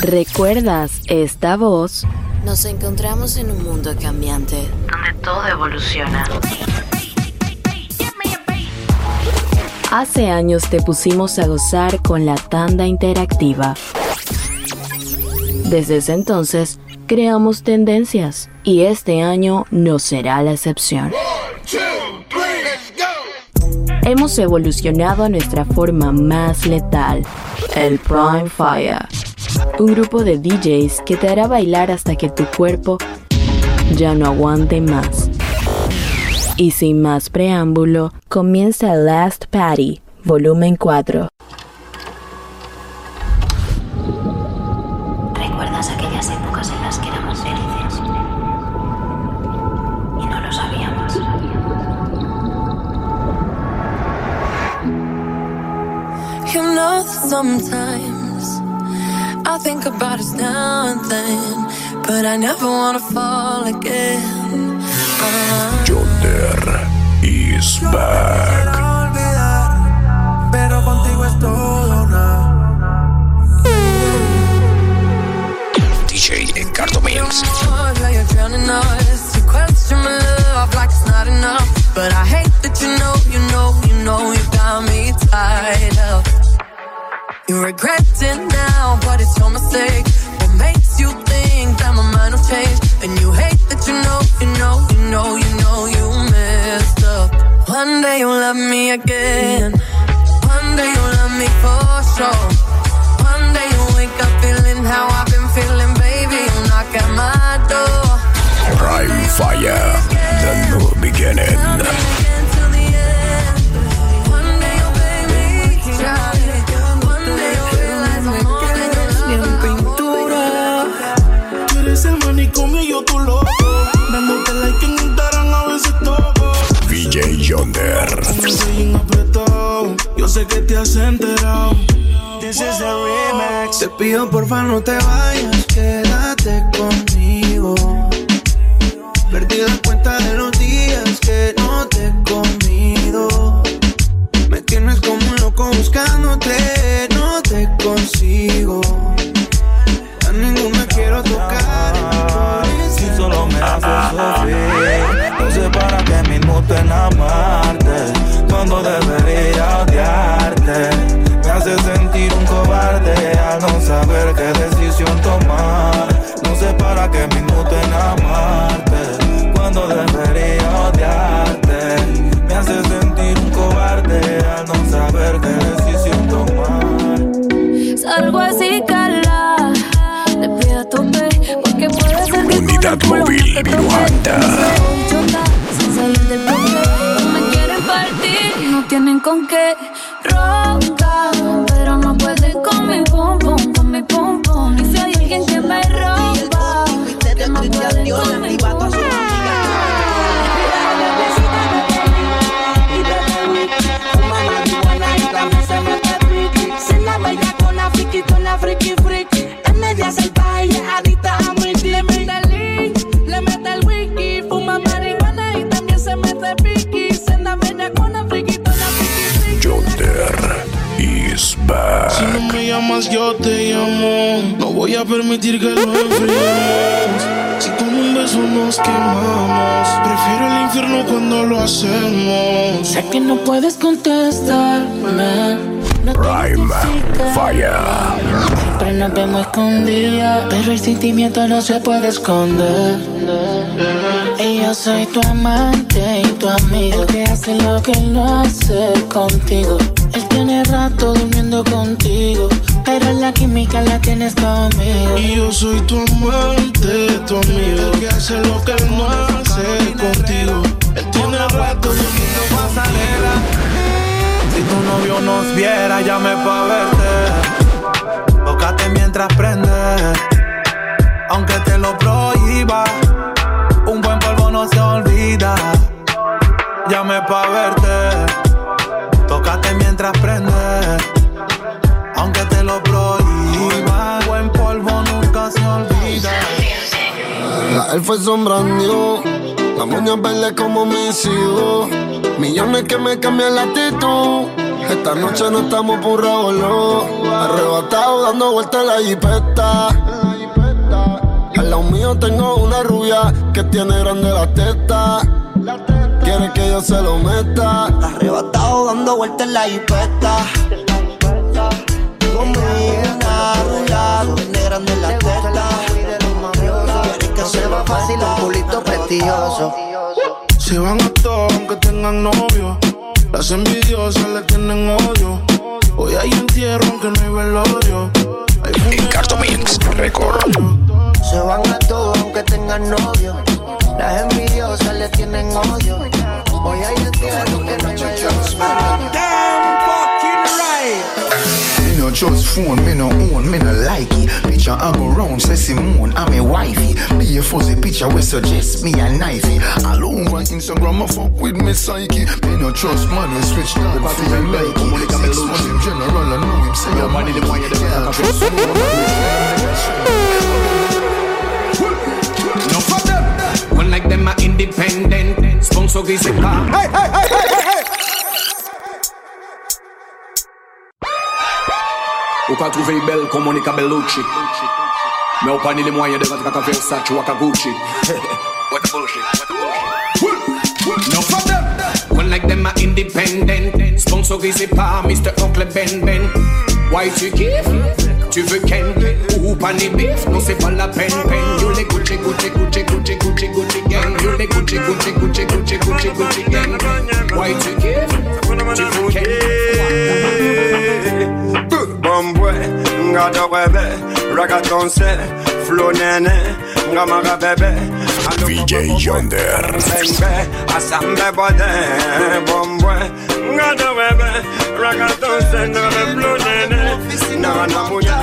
¿Recuerdas esta voz? Nos encontramos en un mundo cambiante donde todo evoluciona. Hace años te pusimos a gozar con la tanda interactiva. Desde ese entonces, creamos tendencias y este año no será la excepción. Hemos evolucionado a nuestra forma más letal, el Prime Fire. Un grupo de DJs que te hará bailar hasta que tu cuerpo ya no aguante más. Y sin más preámbulo, comienza Last Party, volumen 4. Think about us now and then, but I never wanna fall again. Uh, Yonder is back. olvidar, pero contigo es todo nada. DJ Encardo Mills. Like you're drowning us. You question my love like it's not enough. But I hate that you know, you know, you know you got me tied up. You regret it now, but it's your mistake. What makes you think that my mind will change? And you hate that you know, you know, you know, you know you messed up. One day you'll love me again. One day you'll love me for sure. One day you'll wake up feeling how I've been feeling, baby. You'll knock at my door. Prime Fire. The new beginning. Y yo tu loco. Dándote like en Instagram a veces toco. VJ Yonder. Yo sé que te has enterado. This is a remix. Te pido porfa no te vayas, quédate conmigo. Perdí la cuenta de los días que no te he comido. Me tienes como un loco buscándote, no te consigo. No sé para qué mismo te enamarte Cuando debería odiarte. Me hace sentir un cobarde Al no saber qué decisión tomar. No sé para qué mismo te enamarte Cuando debería odiarte. Me hace sentir un cobarde Al no saber qué decisión tomar. Salgo así, cala. Te pido tope, porque puede ser que Unidad móvil me. Chota, sin salir del bloque. No me quieren partir no tienen con qué. Ronca, pero no pueden con mi pum pum, con mi pum pum. Y si hay alguien que me rompa, que no pueden con mi pum llamas, yo te llamo. No voy a permitir que lo enfriemos. Si con un beso nos quemamos, prefiero el infierno cuando lo hacemos. Sé que no puedes contestarme. No Prime. Fire. Siempre nos vemos escondidas, pero el sentimiento no se puede esconder. Y yo soy tu amante y tu amigo, el que hace lo que no hace contigo. Él tiene rato durmiendo contigo, pero la química la tienes conmigo. Y yo soy tu amante, tu amigo, el que hace lo que él no hace contigo. Él tiene rato durmiendo pasarela. Si tu novio nos viera, llame pa' verte. Tócate mientras prende. Aunque te lo prohíba, un buen polvo no se olvida. Llame pa' verte. Tócate mientras prende. Aunque te lo prohíba, buen polvo nunca se olvida. La él fue sombrando, la moña verde como mis hijos. Millones que me cambian la actitud. Esta noche no estamos por no. Arrebatado dando vueltas la jipeta. Al lado mío tengo una rubia que tiene grande la testa. Quiere que yo se lo meta. Arrebatado dando vueltas en la una rubia que tiene grande la testa. Quiere que se lo fácil un culito prestigioso. Se van a todos aunque tengan novio. Las envidiosas le tienen odio. Hoy hay entierro aunque no hay velorio. Encarto Mix Record. Se van a todos aunque tengan novio. Las envidiosas le tienen odio. Hoy hay entierro aunque no hay velorio. Damn fucking right. Me no just phone, me no own, me no like it. Picture I go round, say Simone, I'm a wifey. Be a fuzzy picture we suggest me a knifey. All over Instagram, I fuck with me psyche. Me no trust man, we switch down, feel like it. Six months in general, I know him say I'm money, the one you can't trust no One like them are independent. Sponsor is a car. Hey, hey, hey, hey, hey, hey. Ou ka trouve belle comme Monica Bellucci Mais ou pas ni les moyens de rentrer à Versace ou à Gucci What the bullshit, what the bullshit No for them One like them are independent Sponsorisé par Mr. Uncle Ben Ben Why tu kiffes Tu veux Ken Ou pas ni beef Non c'est pas la peine peine You les Gucci Gucci Gucci Gucci Gucci Gucci gang You les Gucci Gucci Gucci Gucci Gucci Gucci gang Why tu kiffes Tu veux Ken Bombwe, nga do bebe, ragatonse, flow nene, nga maga bebe. VJ Yonder. Asambe bode, bombwe, nga do bebe, ragatonse, nga be flow nene, na na muye,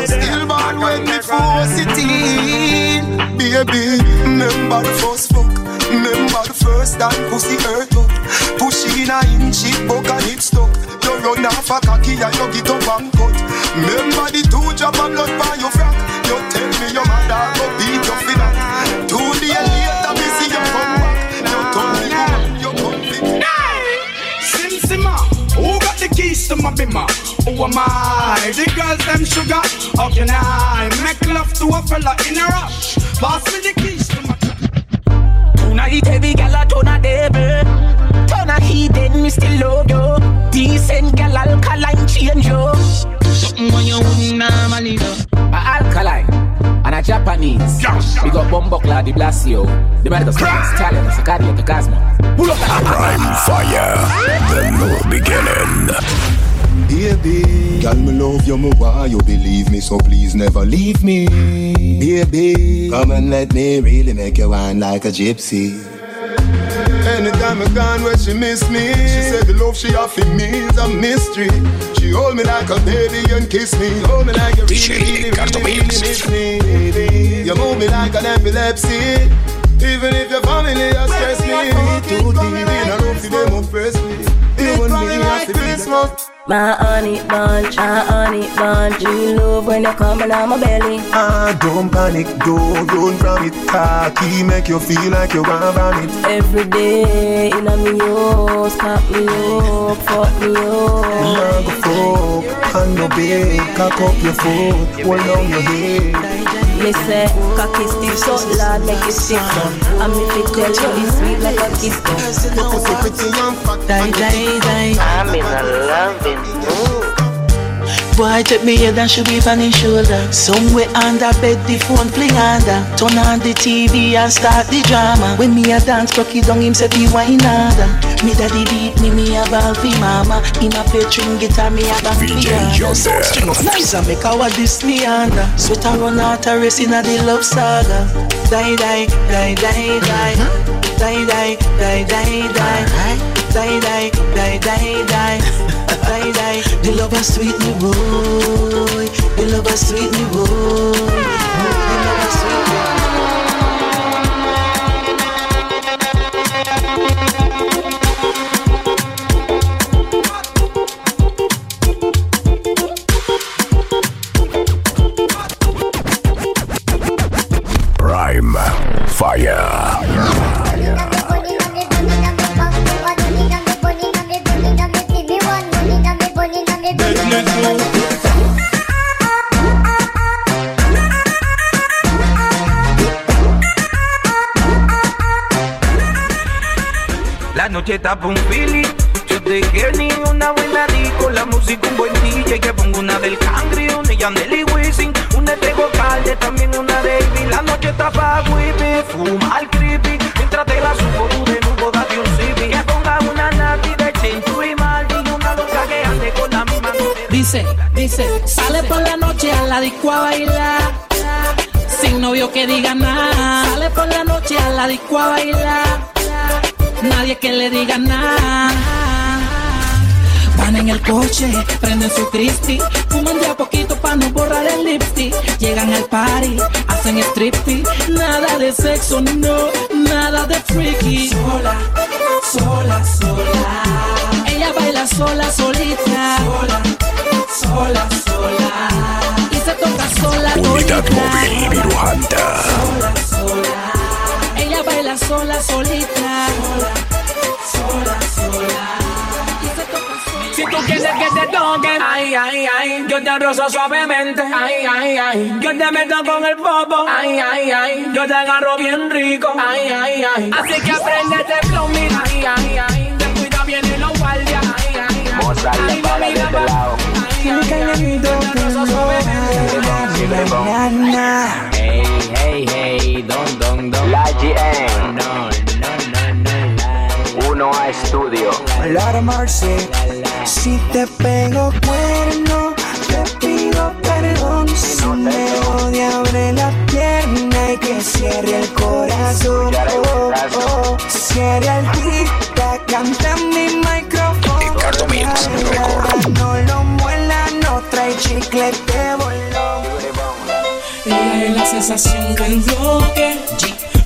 You still born when me force it in Baby, remember the first fuck. Remember the first time pussy hurt up. Push in a inch, it buck and it stuck. You run off a cocky and you get up and cut. Remember the two drop of blood by your frack Who am I? The girls them sugar. How can I make love to a fella in a rush? Pass me the keys to my Tonight every gal a turn a devil Turn a heathen, me still love you Decent gal alkaline change you Something when you wouldn't normally do A alkaline and a Japanese. Big up Bombokla, the Blasio, the Medical Science, Talent, Sicario, the Cosmo. Pull up Prime Fire, the new beginning. Baby, girl, me love you, me why you believe me, so please never leave me. Baby, come and let me really make you wine like a gypsy. Anytime I gone where she miss me, she said the love she offer me is a mystery. She hold me like a baby and kiss me, hold me like you really, really, really, really miss me. Baby, you move me like an epilepsy. Even if your family has stressed me, too deep in a love, them oppress me. You me have to My honey bunch, my honey bunch. You love when you coming on my belly. Ah, don't panic, don't run from it. Cocky make you feel like you want on it. Every day in a me house, pop me up, fuck me up. Now go fuck, and no bed, cock up your foot, hold down your head. Me say, cocky stiff so Lord make it stiff And me fit tell you it's sweet like a kiss pretty. Die, die, die I'm in a loving mood. Boy, take me head and should be on his shoulder. Somewhere under bed, the phone fling under. Turn on the TV and start the drama. When me a dance, rock it down, him say be wine harder. Me daddy beat me, me a ball fi mama. Him a play string guitar, me a bang piano. So string up nice and make our Disney under. Sweat and run out a race inna the love saga. Die, die, die, die, die. Hmm? Die, die, die, die, die. Die, die, die, die, die. Die, die. The love is sweet me boy. The love is sweet me boy. The love is sweet me noche está pa' un fili. Yo te quiero ni una buena disco, la música un buen DJ que pongo una del Cangri, una Yandel y Wisin, una de Calde, también una de Ivy. La noche está pa' whippy, fumar creepy, mientras te la subo tú de nuevo date un zippy. Que ponga una nati de Chinchu y Maldi una loca que ande con la misma Dice, dice, sale por la noche a la disco a bailar. Sin novio que diga nada. Sale por la noche a la disco a bailar. Nadie que le diga nada. Van en el coche, prenden su Cristi, fuman de a poquito para no borrar el lipstick. Llegan al party, hacen striptease, nada de sexo, no, nada de freaky. Sola, sola, sola. Ella baila sola, solita. Sola, sola, sola. Y se toca sola, Unidad todita. móvil Virujanta. Sola, sola. Ella baila sola, solita. Sola, sola. Sola. Si tú quieres que te toque, ay, ay, ay, yo te rozo suavemente, ay, ay, ay, yo te meto con el popo, ay, ay, ay, yo te agarro bien rico, ay, ay, ay, así que aprende este flow, mira, ay, ay, ay, te cuida bien y los guardias, ay, ay, ay, Mozart ay, mami, de este lado. ay, ay, ay, yo te rozo suavemente. Hey, hey, hey, don, don, don. La GM. No, no, no, no, la. Uno a estudio. Lara Marce, si te pego cuerno, te pido perdón. Si me odia, abre la pierna y que cierre el corazón. Oh, oh, cierre el tic canta en mi micrófono. No lo muela, no trae chicle de bolón. Sensación del bloque.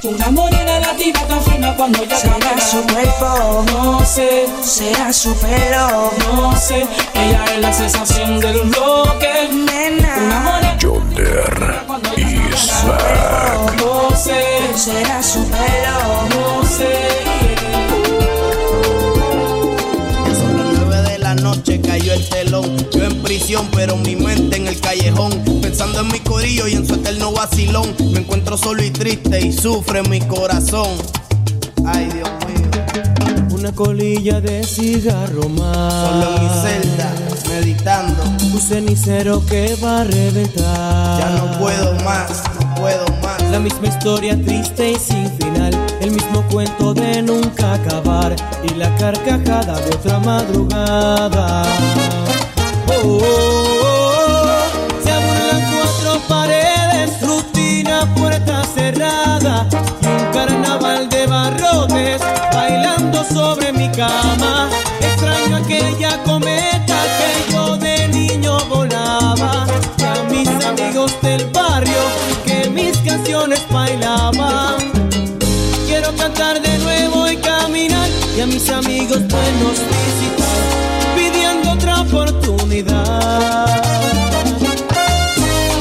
Una morena latina tan fina cuando ella Será su cuerpo, No sé, será su pelo. no sé. Ella es la sensación del bloque. Una morena Yonder Isaac. no sé, será su pelo. no sé. Son las nueve de la noche cayó el telón. Prisión, pero mi mente en el callejón. Pensando en mi corillo y en su eterno vacilón. Me encuentro solo y triste y sufre mi corazón. Ay, Dios mío. Una colilla de cigarro más. Solo en mi celda, meditando. Un cenicero que va a reventar. Ya no puedo más, no puedo más. La misma historia triste y sin final. El mismo cuento de nunca acabar. Y la carcajada de otra madrugada. Oh. Se burlan cuatro paredes. Rutina, puerta cerrada. Y un carnaval de barrotes. Bailando sobre mi cama. Extraño aquella cometa que yo de niño volaba. Y a mis amigos del barrio que mis canciones bailaban. Quiero cantar de nuevo y caminar y a mis amigos buenos visitar, pidiendo otra oportunidad.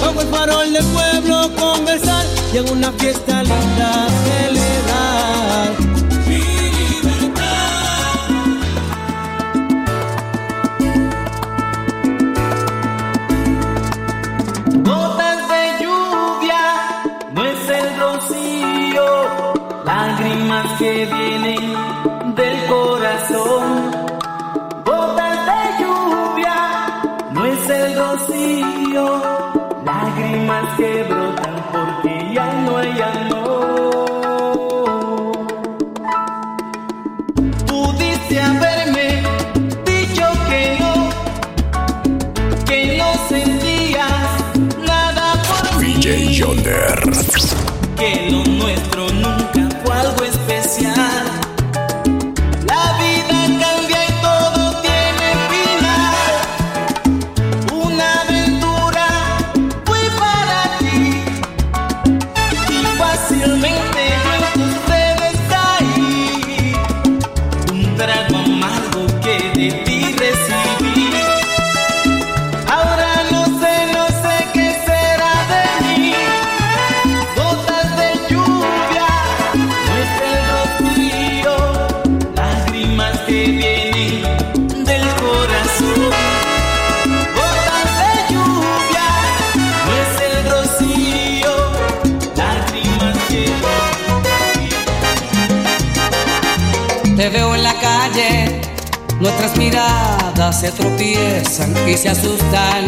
Bajo el farol del pueblo conversar y en una fiesta linda Yonder. Y se asustan.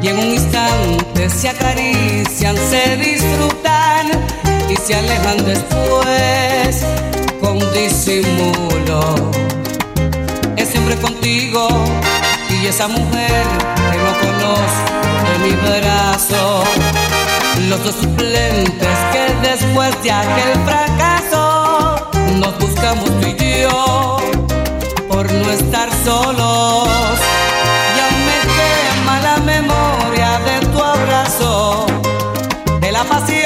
Y en un instante se acarician, se disfrutan y se alejan después con disimulo. Es siempre contigo y esa mujer que no conozco de mi brazo. Los dos suplentes que después de aquel fracaso nos buscamos tú y yo por no estar solos. De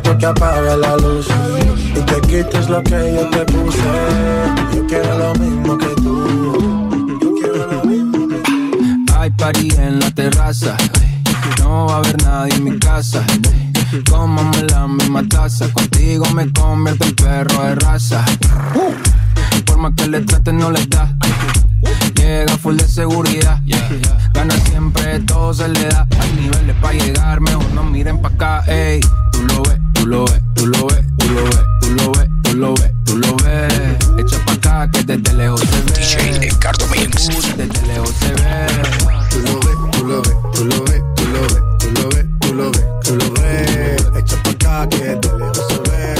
Que apague la luz y te quites lo que yo te puse. Yo quiero lo mismo que tú. Hay party en la terraza. No va a haber nadie en mi casa. Cómame la misma taza. Contigo me convierto en perro de raza. Por más que le traten, no les da. Llega full de seguridad. Gana siempre, todo se le da. Hay niveles para llegar, mejor no miren pa' acá. Ey, tú lo ves, tú lo ves, tú lo ves, tú lo ves, tú lo ves, tú lo ves, tú lo ves. Echa pa' acá que desde lejos se ve. DJ Ricardo Mix. Desde lejos se ve. Tú lo ves, tú lo ves, tú lo ves, tú lo ves, tú lo ves, tú lo ves, tú lo ves. Echa pa' acá que de lejos se ve.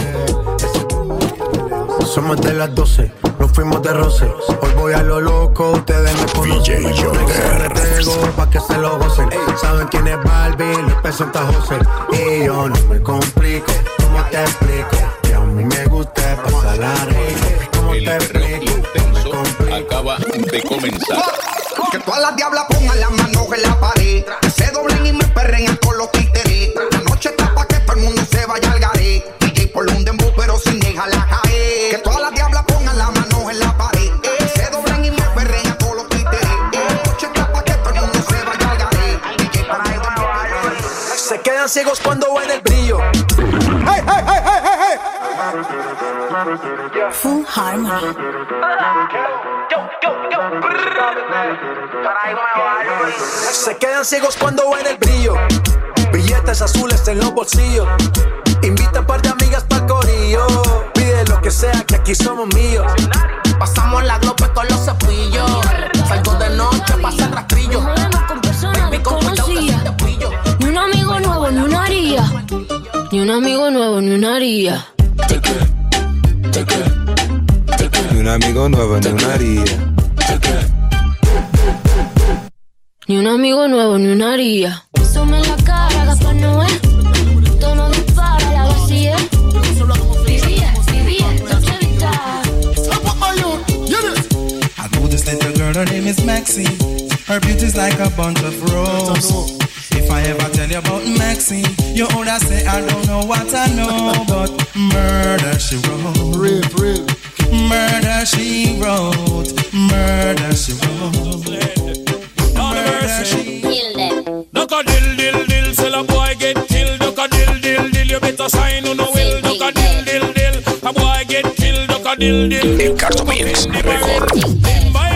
Somos de las 12, nos fuimos de roce. Hoy voy a lo loco, ustedes me conocen. Me rego pa' que se lo gocen. Saben quién es Barbie, les presenta José. Y yo no me complico, ¿cómo te explico? Que a mí me gusta pasar la rico. ¿Cómo te explico? acaba de comenzar. Que todas las diablas pongan las manos en la pared. Que se doblen y me perren con los títeres. Ciegos cuando ven el brillo. Hey, hey, hey, hey, hey, hey. Full Harmony. Se quedan ciegos cuando ven el brillo. Billetes azules en los bolsillos. Invita un par de amigas para corillo. Pide lo que sea, que aquí somos míos. Pasamos la glope con los cepillos. Un amigo nuevo, ni una haría. Ni un amigo nuevo, ni una haría. Ni un amigo nuevo, ni una haría. En la cara, Gaspar Noé. Tono dispara, la vacía. Vivía, vivía. I know this little girl, her name is Maxine. Her beauty's like a bunch of roses. If I ever tell you about Maxine, you older say I don't know what I know, but murder she wrote. Rape, rape. Murder she wrote. Murder she wrote. Murder she Kill them. Duck a dill dill dill, sell a boy get killed. Duck a dill dill dill, you better sign on the will. Duck a dill dill dill, a boy get killed. Duck a dill dill. El Carto Mix, mejor.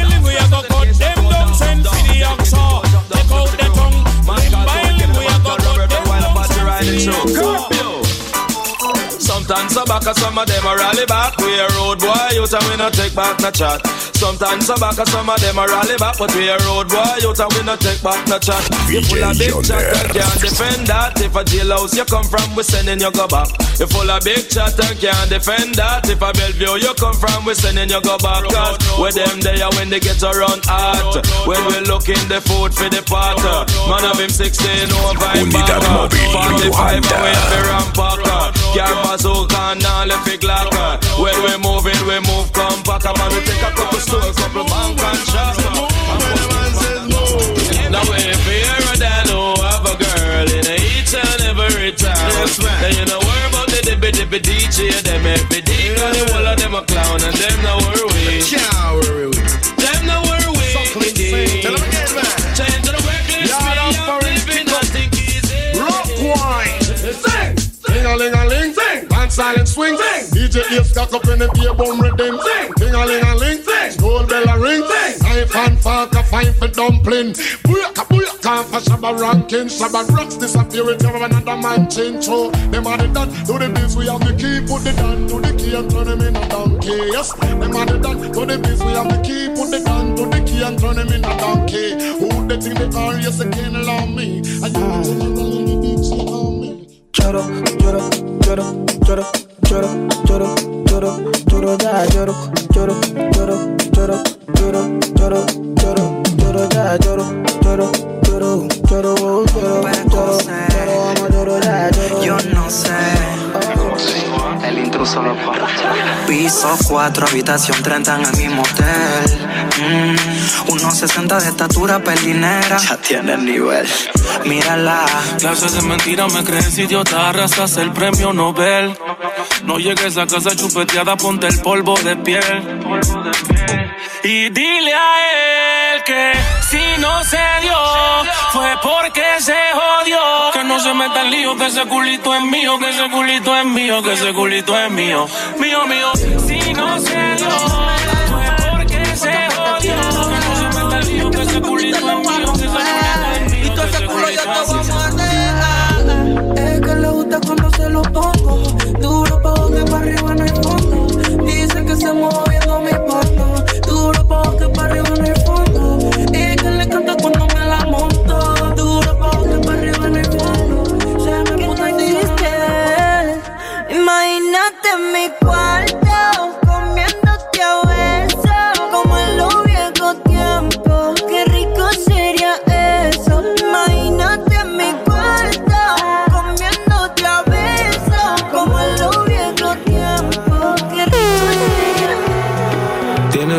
Sometimes so back some of them a rally back. We a road boy out and we no take back no chat. Sometimes so back some of them a rally back, but we a road boy out and we no take back no chat. You full of big chat and can't defend that. If a jailhouse you come from, we sending you go back. You full of big chat and can't defend that. If a Bellevue you come from, we sending you go back. Cause with them there when they get around hot. When we looking the food for the pot. Man of him 16 over him back. 45 away for rampacker. Can't pass out and now left it glacker. When we moving, we move compact. Man, we take a couple store, couple bank and shop. Now we fear than who have a girl in each and every town. Now you know worry about the dippy dippy DJ, them every day. Cause the whole of them a clown and them no worry. Them no worry. Change to the workplace, me I'm living nothing easy. Rock wine. Sing. Sing a ling a ling. Sing. Dance silent swing. Sing. DJ Ace cock up in the beer bum rhythm. Sing. Ding a ling a a for dumpling. Booyaka booyaka for shabba ranking. Shabba rocks disappear with another man change. So them are the done. Do the biz we have the key. Put the down to the key and turn him in a donkey. Yes. Them are the done. Do the biz we have the key. Put the down to the key and turn him in a donkey. Who they think they are? Yes, they can't allow me. And you know the little DJ on me. Lloro, lloro, lloro, lloro, lloro, lloro, lloro, lloro, ya lloro, lloro, lloro, lloro, lloro, lloro, lloro, lloro, ya lloro, lloro, lloro, lloro, lloro, lloro, lloro, amo, lloro, ya lloro. Yo no sé. El intruso lo Piso 4, habitación 30 en el mismo hotel. Mm, unos 60 de estatura, pelinera. Ya tiene el nivel. Mírala. Clases de mentira me crees idiota, arrasas el premio Nobel. No llegues a casa chupeteada, ponte el polvo de piel. Y dile a él que si no se dio, fue porque se jodió. Que no se meta en lío, que ese culito es mío, que ese culito es mío, que ese culito es mío. Mío, mío. Si no se dio, fue porque se jodió. No se meta en lío, que ese culito es mío,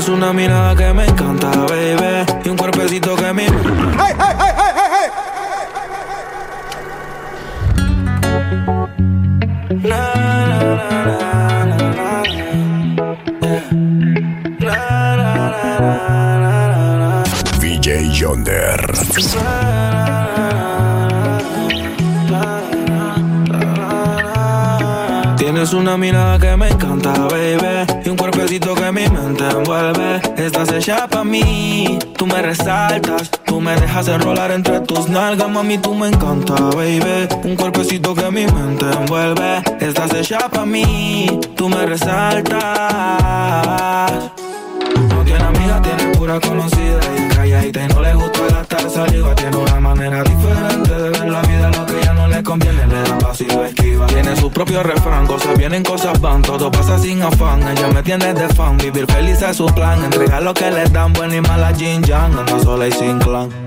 Tienes una mirada que me encanta, baby. Y un cuerpecito que me. Hey, hey, hey, hey, hey, Yonder. Tienes una mirada que me encanta, baby. Y un cuerpecito que mi mente envuelve. Estás hecha pa' mí, tú me resaltas. Tú me dejas enrolar entre tus nalgas, mami, tú me encanta, baby. Un cuerpecito que mi mente envuelve. Estás hecha pa' mí, tú me resaltas. No tiene amiga, tiene pura conocida y calladita y no le gusta gastar saliva. Tiene una manera diferente de ver la vida, lo que le conviene, le da paso y lo esquiva. Tiene su propio refrán, cosas vienen, cosas van, todo pasa sin afán. Ella me tiene de fan, vivir feliz es su plan. Entregar lo que le dan, buena y mala Jin Yang, anda sola y sin clan.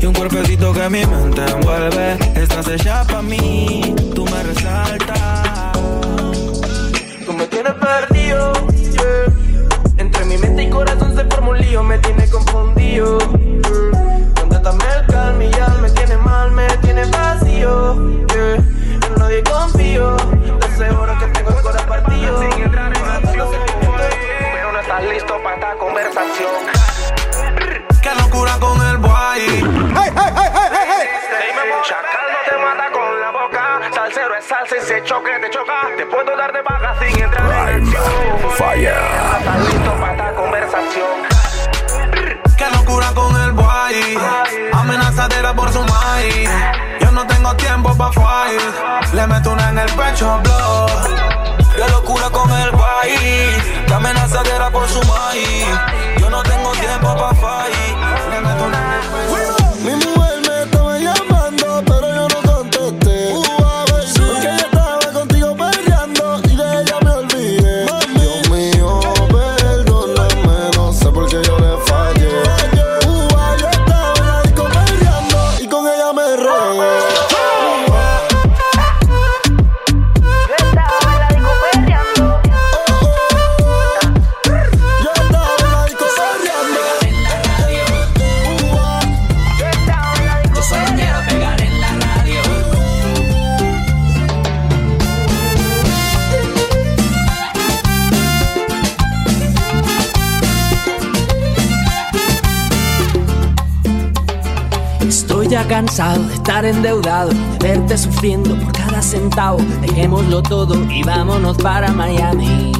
Y un cuerpecito que mi mente envuelve. Estás hecha para mí, tú me resaltas. Tú me tienes perdido, yeah. Entre mi mente y corazón se forma un lío, me tiene confundido. Yeah. Contrátame el calma y ya me tiene mal, me tiene vacío. Yeah. En nadie confío, te aseguro que tengo el corazón partido. Sin entrar en acción, pero no estás listo para esta conversación. El boy. Hey, hey, hey. Chacal no te mata con la boca. Salsero es salsa y si choque te choca. Te puedo dar de baja sin entrar en acción. Fire. No estás listo para esta conversación. Qué locura con el boy. Amenazadera por su maíz. Yo no tengo tiempo pa' fight. Le meto una en el pecho, blow. Qué locura con el boy. Qué amenazadera por su maíz. Yo no tengo tiempo pa' fight. Le meto una en cansado de estar endeudado, de verte sufriendo por cada centavo. Dejémoslo todo y vámonos para Miami.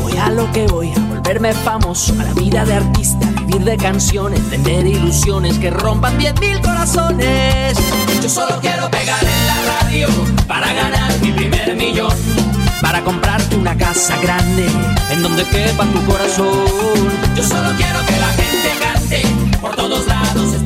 Voy a lo que voy, a volverme famoso, a la vida de artista, vivir de canciones, tener ilusiones que rompan 10 mil corazones. Yo solo quiero pegar en la radio para ganar mi primer millón. Para comprarte una casa grande en donde quepa tu corazón. Yo solo quiero que la gente cante por todos lados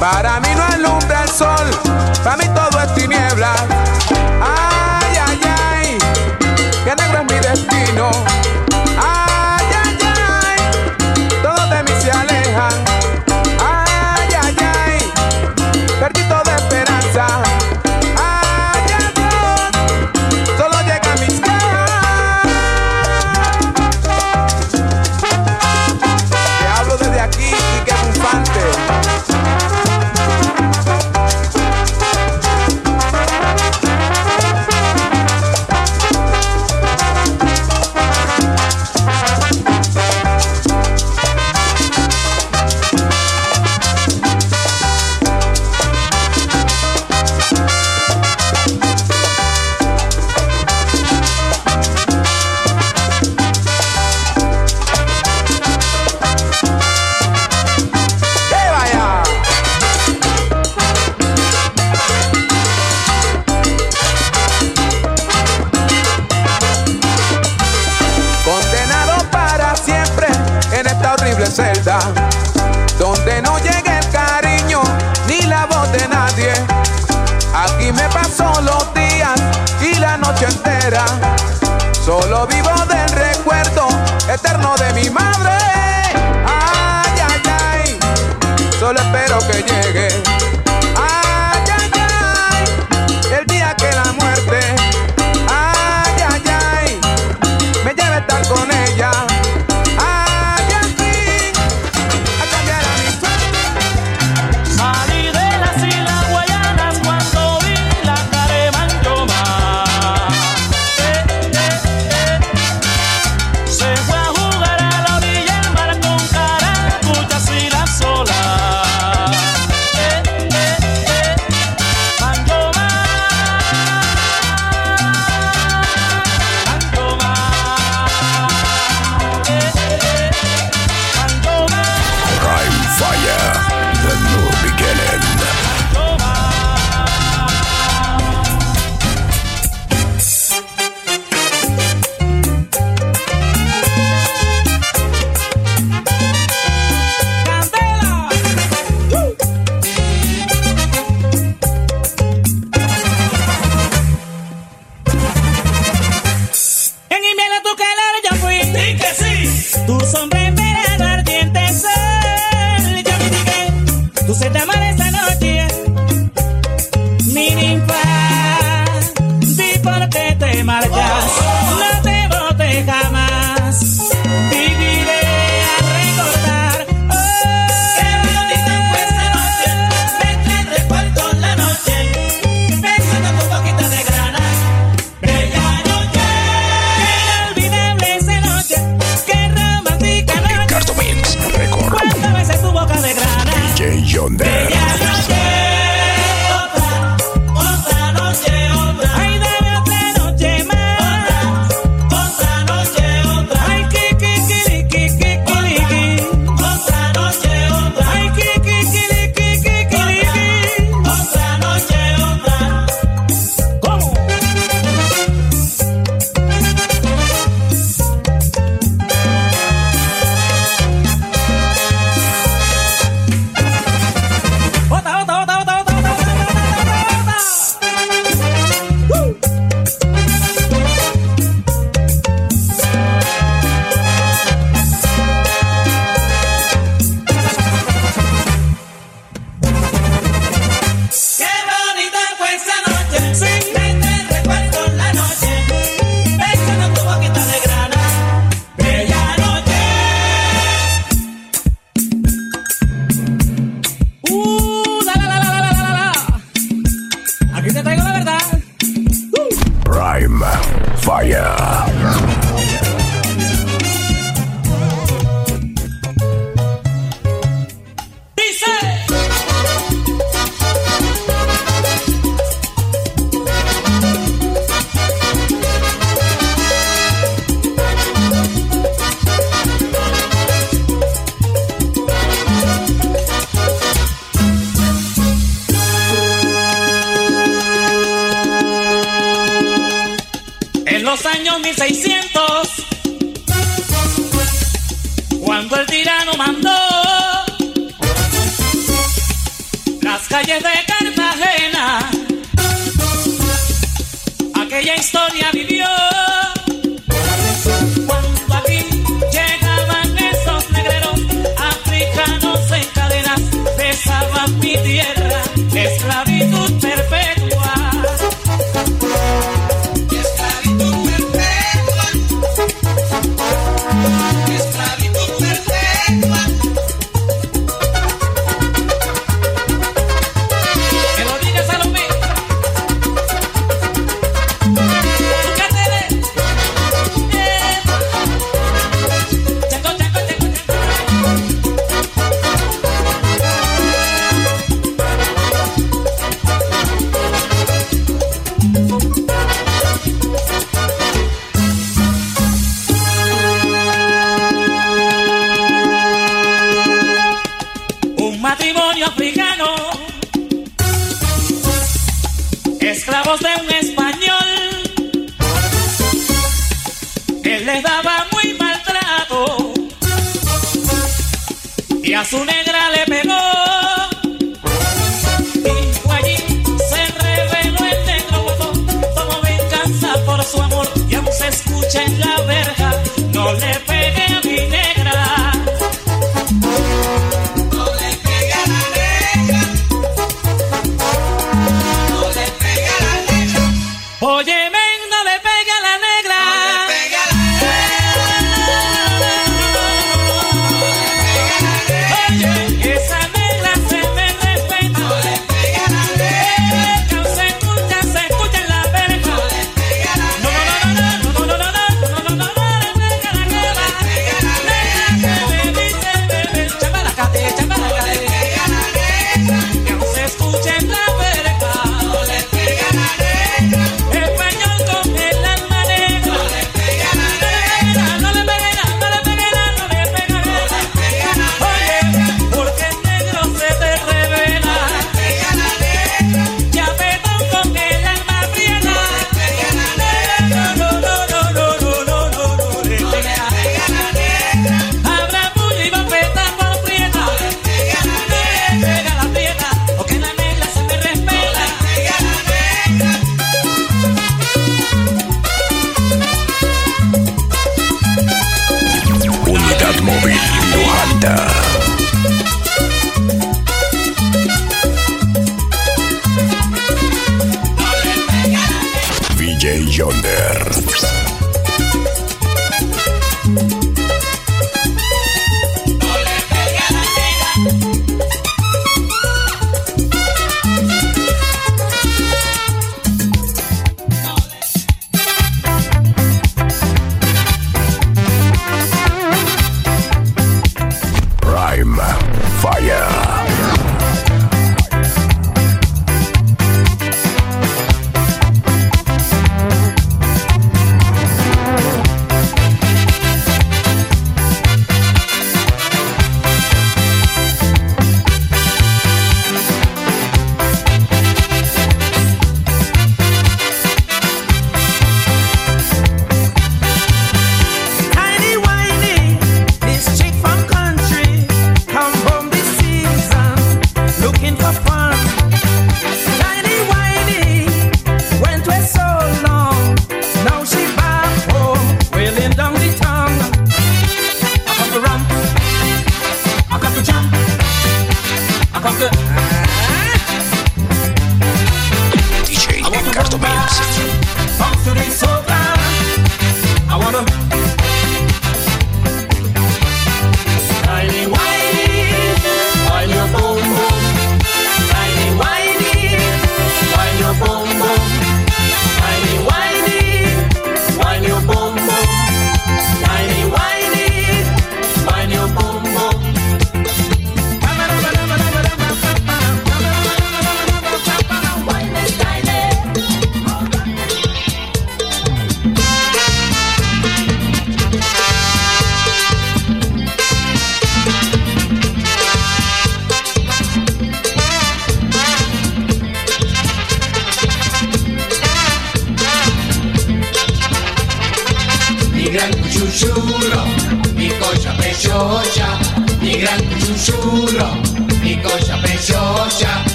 Para mí no alumbra el sol, para mí todo es tiniebla.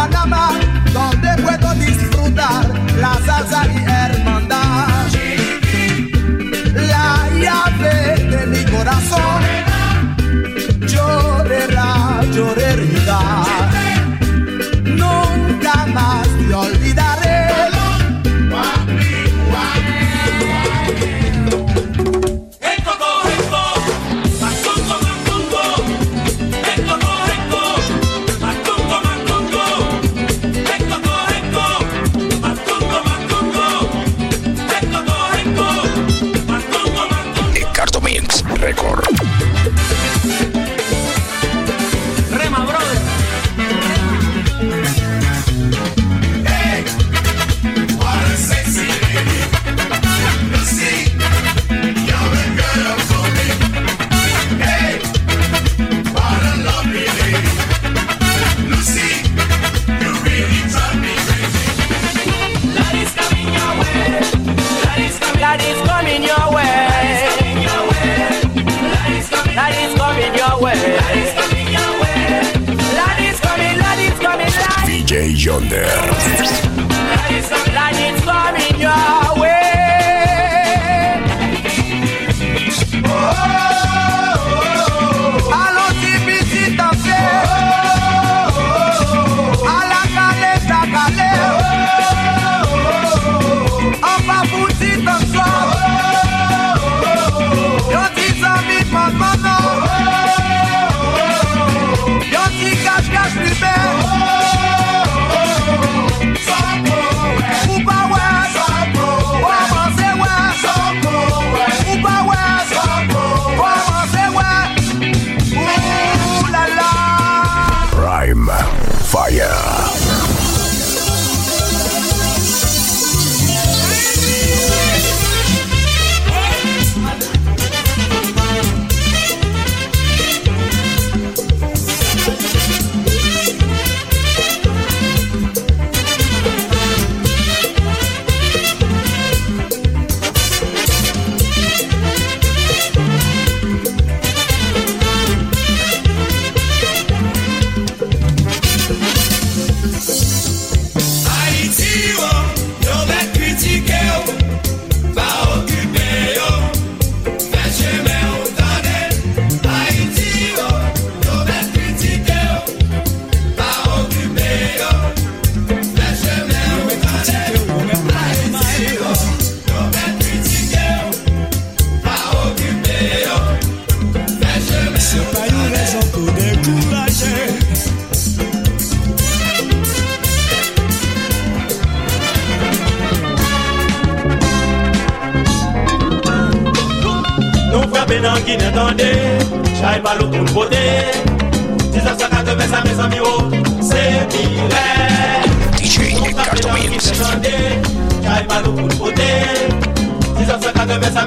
Panamá, donde puedo disfrutar la salsa y hermandad.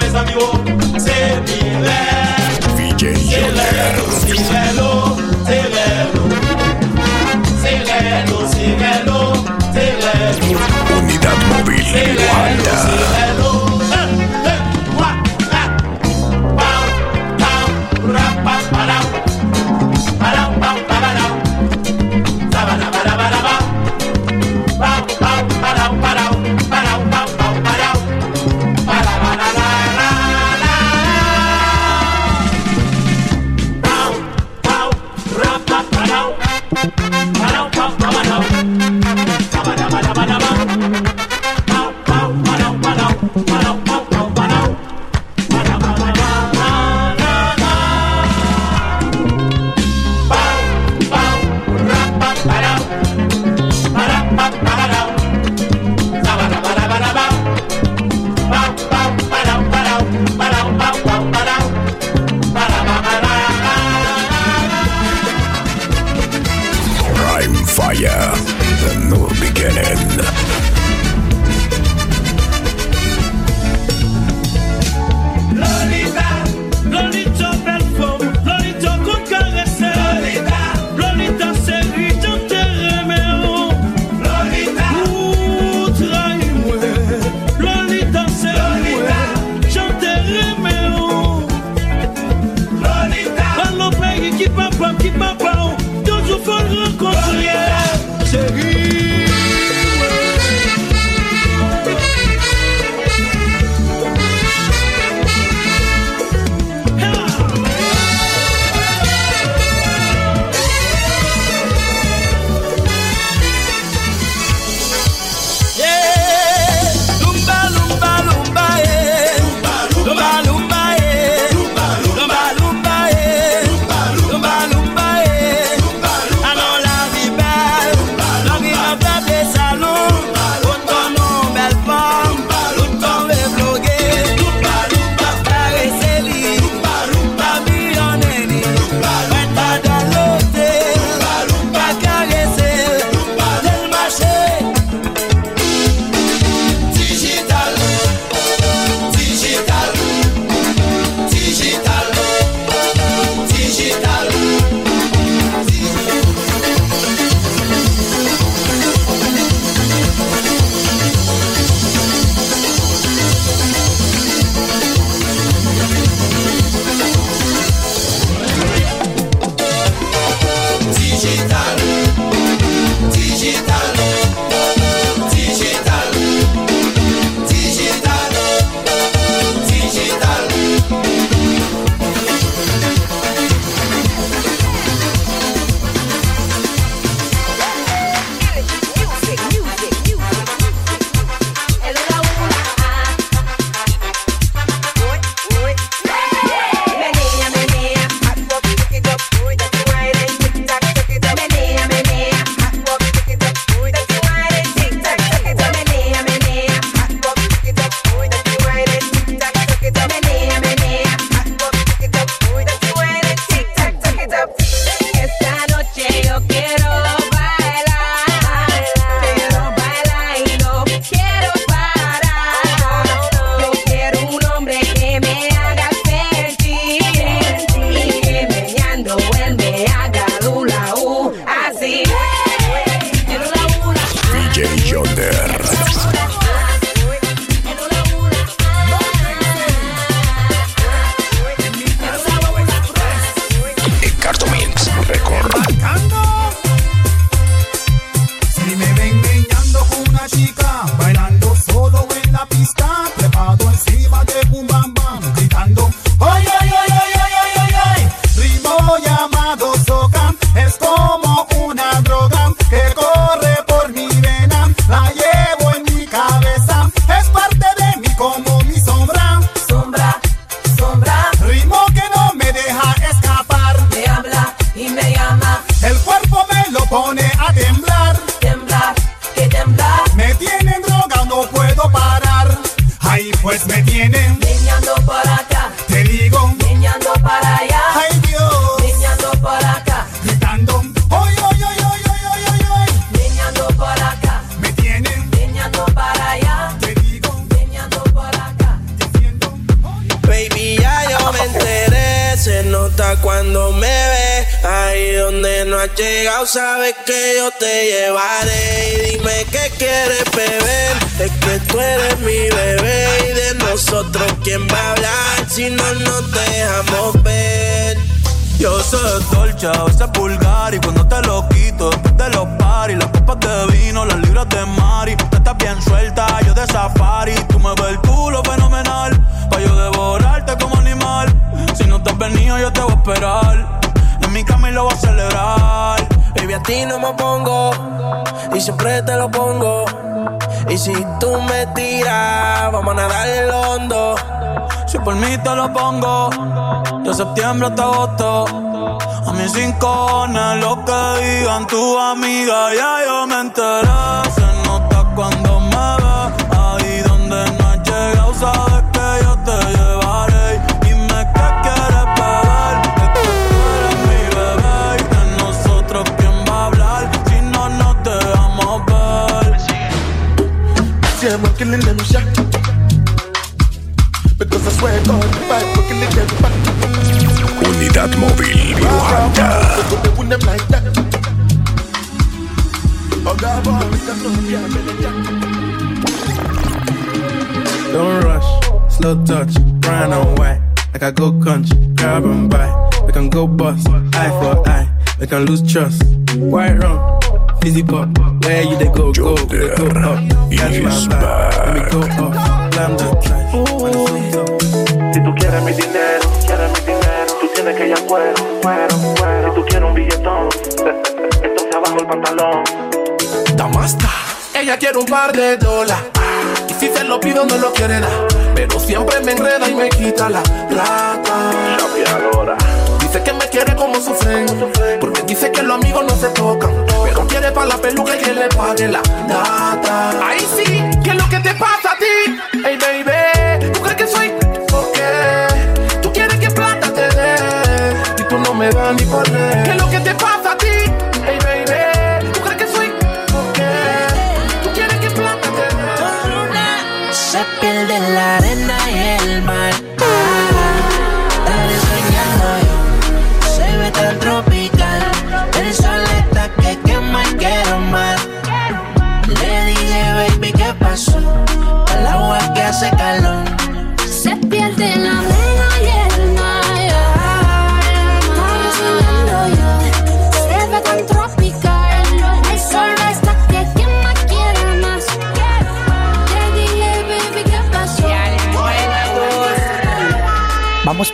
mes amis, oh, c'est l'hiver. Dizzy pop, where you they go, go, go Si tú quieres mi dinero, quieres mi dinero, tú tienes que ya cuero, cuero. Si tú quieres un billetón, entonces abajo el pantalón. Damasta, ella quiere un par de dólares. Y si se lo pido no lo quiere dar, pero siempre me enreda y me quita la plata. Dice que me quiere como su friend, porque dice que los amigos no se tocan rompa la peluca y que le pare la data. Ahí sí, ¿qué es lo que te pasa a ti? Hey baby, ¿tú crees que soy? ¿Por qué? ¿Tú quieres que plata te dé? Y tú no me das ni por qué?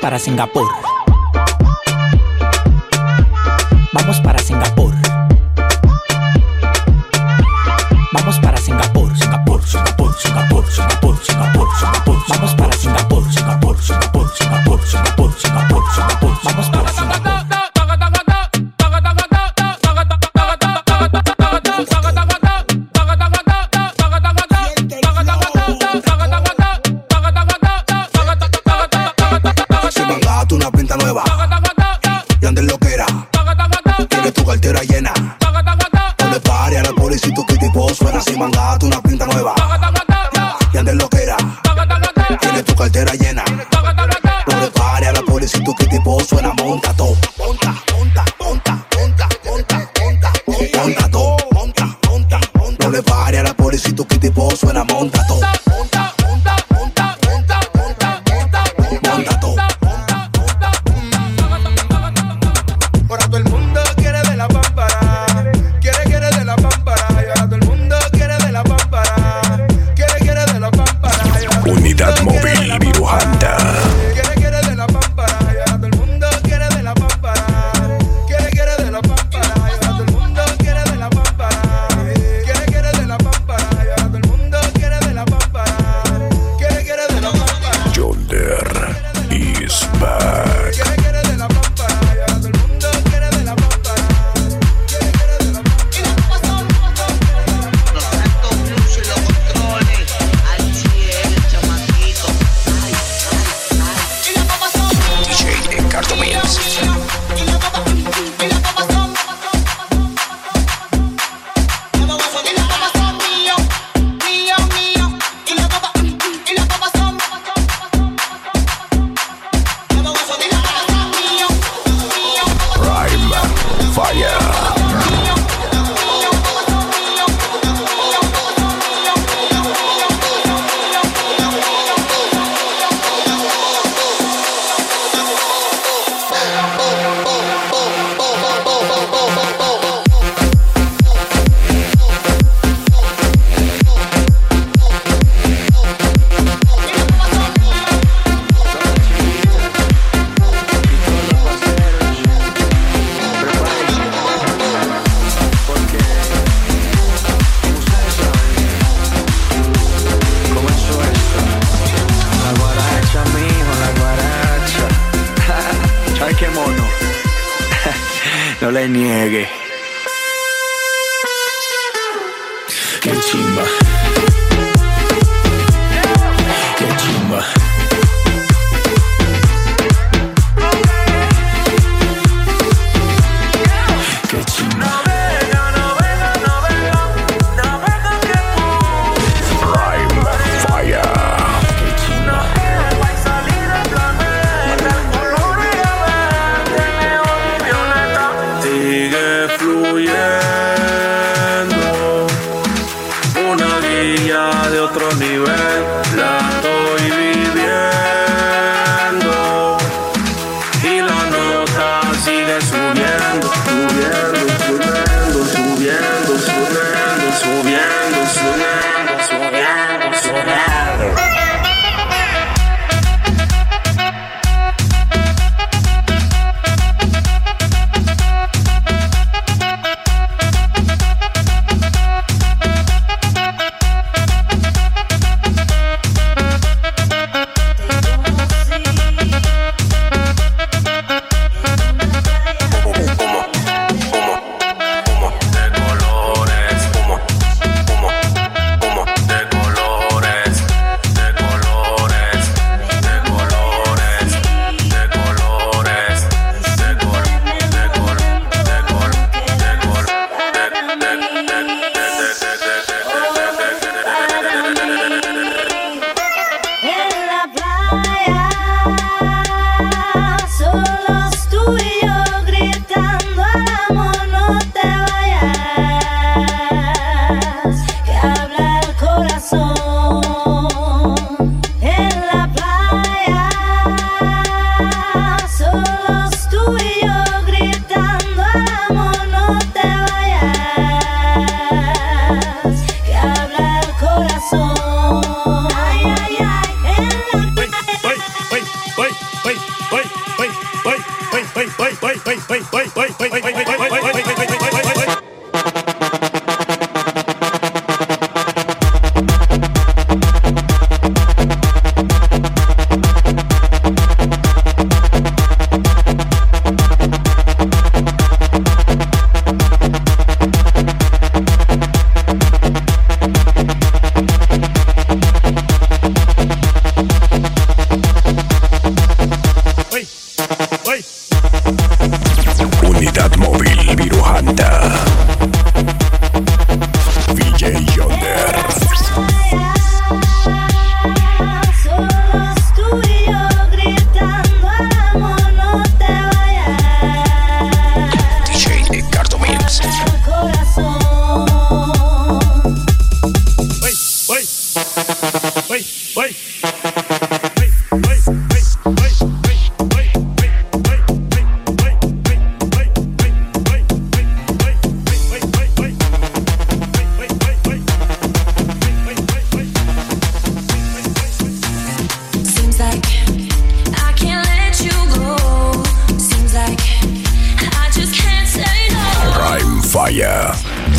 para Singapur. Le niegue. Eh, Qué chimba.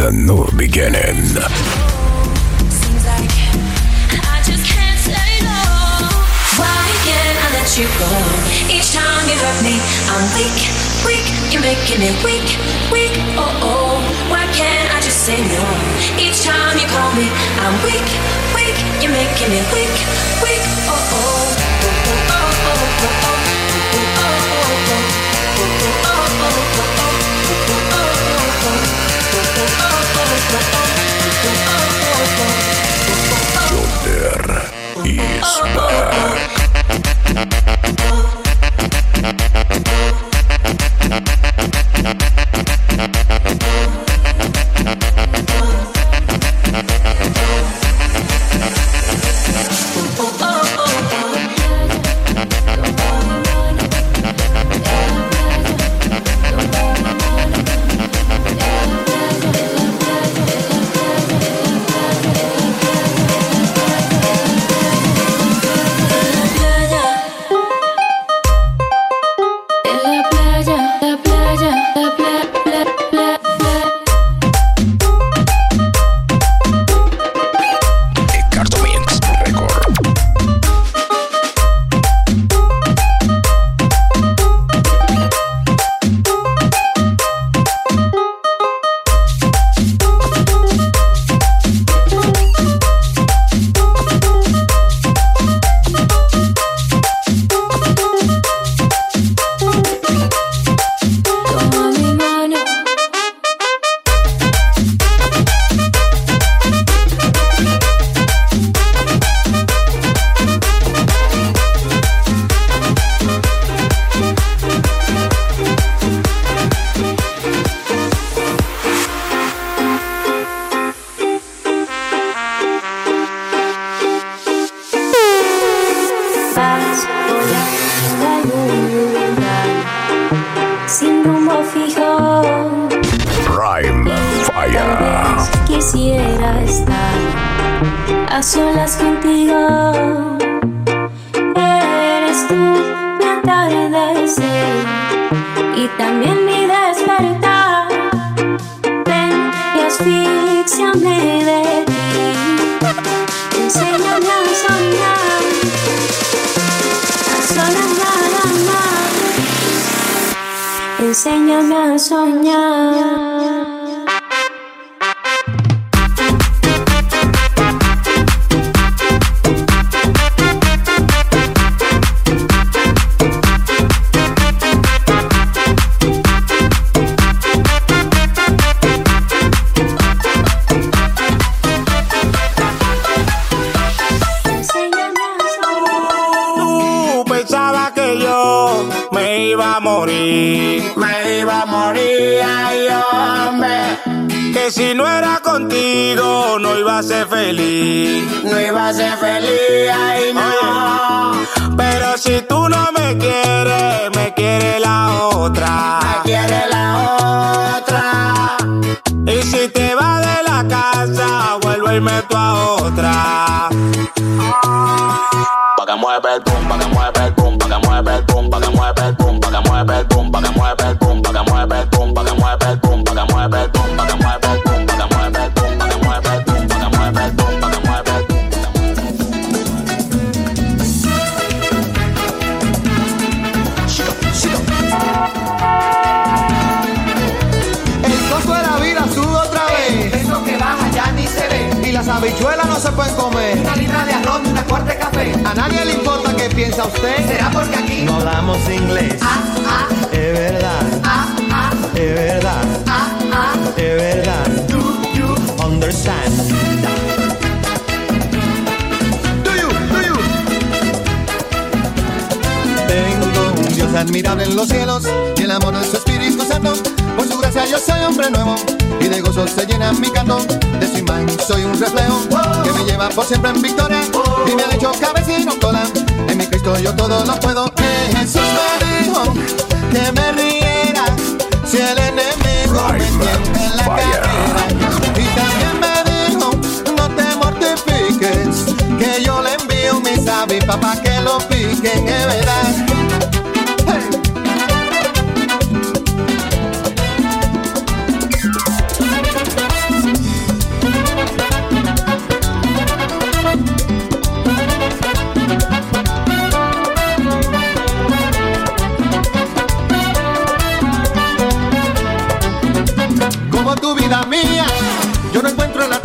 The new beginning. Seems like I just can't say no. Why can't I let you go? Each time you hurt me, I'm weak, weak. You're making me weak, weak. Oh oh. Why can't I just say no? Each time you call me, I'm weak, weak. You're making me weak, weak. Oh oh. Oh oh oh oh oh. Yonder is back. Hombre nuevo y de gozo se llena mi canto. De su imagen soy un reflejo que me lleva por siempre en victoria y me ha hecho cabecino cola. En mi Cristo yo todo lo puedo. Que Jesús me dijo que me riera si el enemigo me tienta en la carrera. Y también me dijo no te mortifiques que yo le envío mis avis papá que lo piquen, es verdad.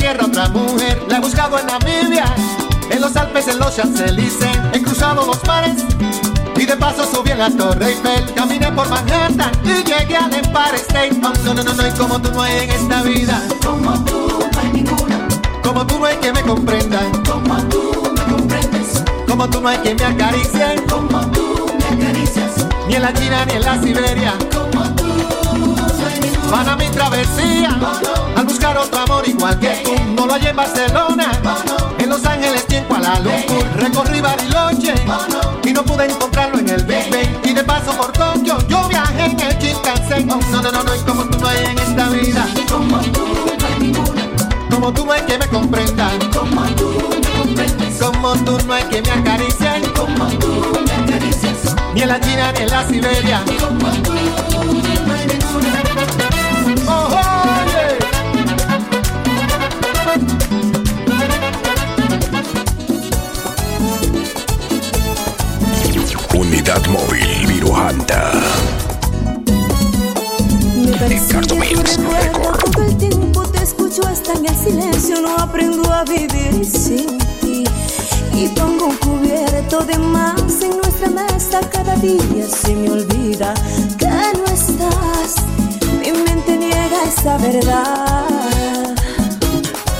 Tierra otra mujer. La he buscado en Namibia, en los Alpes, en los Champs-Élysées. He cruzado los mares y de paso subí en la Torre Eiffel. Caminé por Manhattan y llegué al Empire State. Oh, no, no, no, no, y como tú no hay en esta vida. Como tú no hay ninguna. Como tú no hay que me comprendan. Como tú me comprendes. Como tú no hay que me acaricien. Como tú me acaricias. Ni en la China ni en la Siberia. Como tú Para mi travesía, al buscar otro amor igual que tú, no lo hallé en Barcelona, en Los Ángeles y en Kuala Lumpur, recorrí Bariloche y no pude encontrarlo en el Big Ben y de paso por Tokio yo viajé en el Shinkansen. No, no, no, no, y como tú no hay en esta vida, como tú no hay ninguna, como tú no hay que me comprendan, como tú me comprendes, como tú no hay que me acaricien, como tú me acaricias, ni en la China ni en la Siberia, como tú Ricardo tu Mix recuerdo, todo el tiempo te escucho hasta en el silencio, no aprendo a vivir sin ti. Y pongo un cubierto de más en nuestra mesa, cada día se me olvida que no estás. Mi mente niega esa verdad.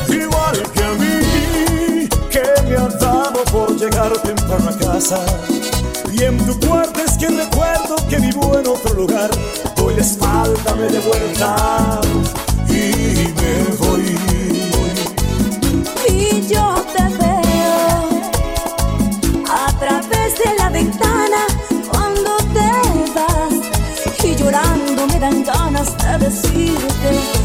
Igual que a mí, que me has dado por llegar temprano a casa. Y en tu cuarto es que recuerdo que vivo en otro lugar. Doy la de vuelta y me voy. Y yo te veo a través de la ventana cuando te vas y llorando me dan ganas de decirte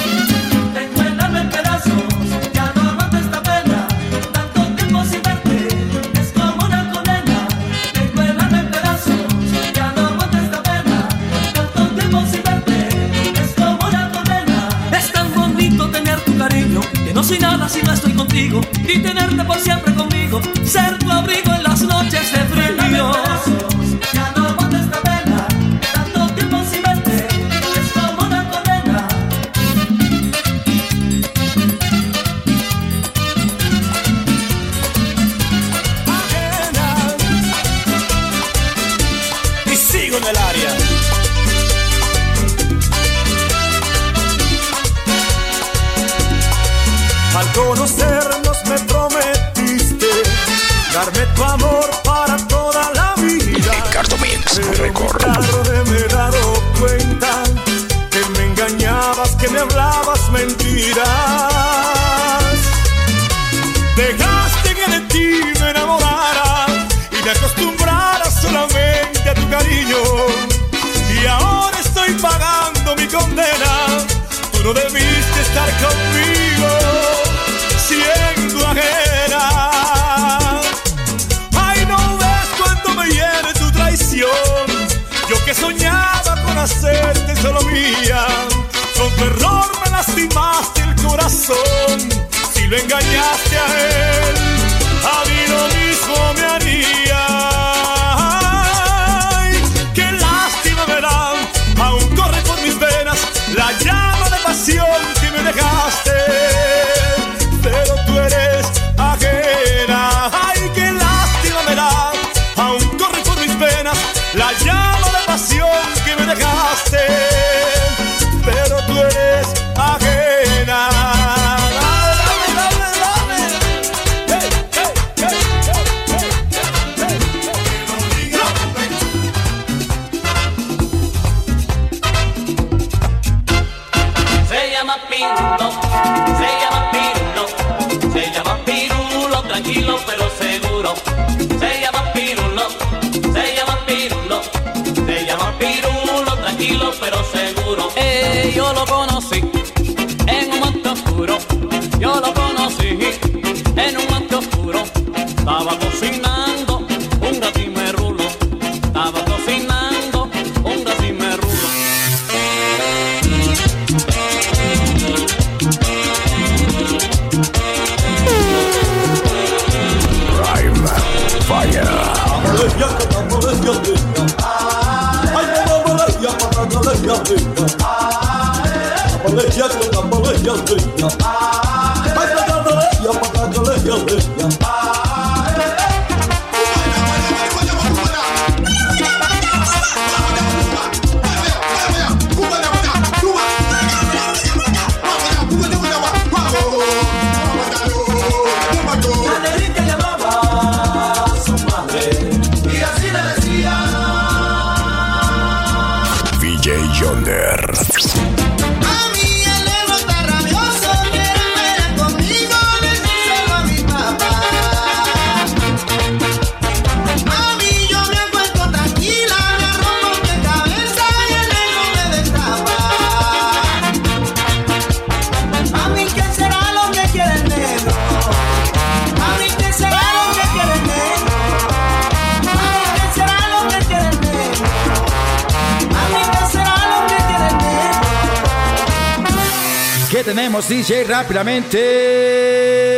rápidamente.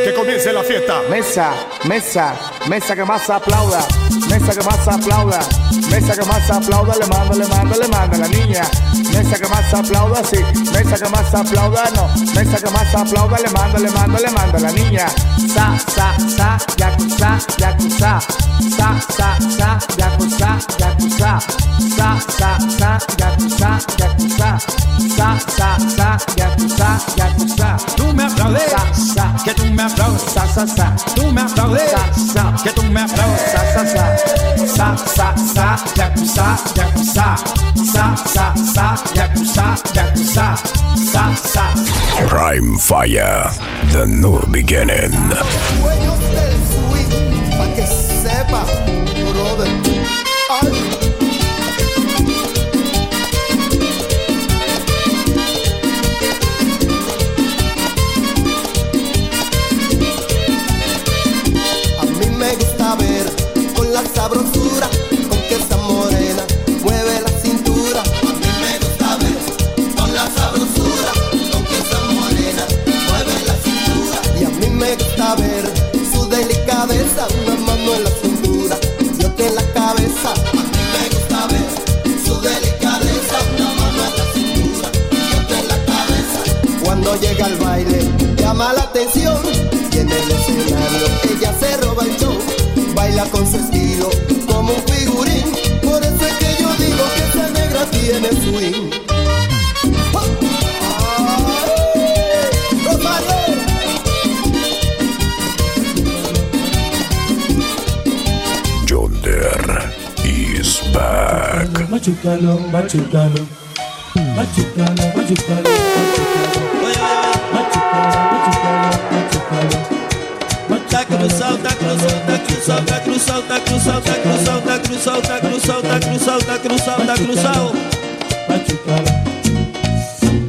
Que comience la fiesta. Mesa, mesa, mesa que más aplauda. Mesa que más aplauda. Mesa que más aplauda, le manda, le manda, le manda la niña. Mesa que más aplauda, sí. Mesa que más aplauda, no. Mesa que más aplauda, le manda, le manda, le manda la niña. Sa, sa, sa, yakuza, yakuza. Sa, sa, sa, yakuza, yakuza. Sa, sa, sa, yakuza, yakuza. sa, sa, sa, quer tu sa, quer tu sa, tu me aplaudes, sa, sa, que tu me aplaudes, sa, sa, sa, tu me aplaudes, sa, sa, que tu me aplaudes, sa, sa, sa, sa, sa, sa, quer tu sa, quer tu sa, sa, sa, sa, quer tu sa, quer tu sa, sa, sa. Prime Fire, the new beginning. Cuando llega al baile llama la atención y en el escenario ella se roba el show. Baila con su estilo como un figurín. Por eso es que yo digo que esa negra tiene swing. ¡Ay! ¡Rosario! Yonder is back. Machucalo, machucalo. Machucalo, machucalo, Tá Santa tá tá Cruz, Santa Cruz, Santa Cruz, Santa Cruz, Santa Cruz, Santa Cruz, Santa Cruz, Santa Cruz, Santa Cruz,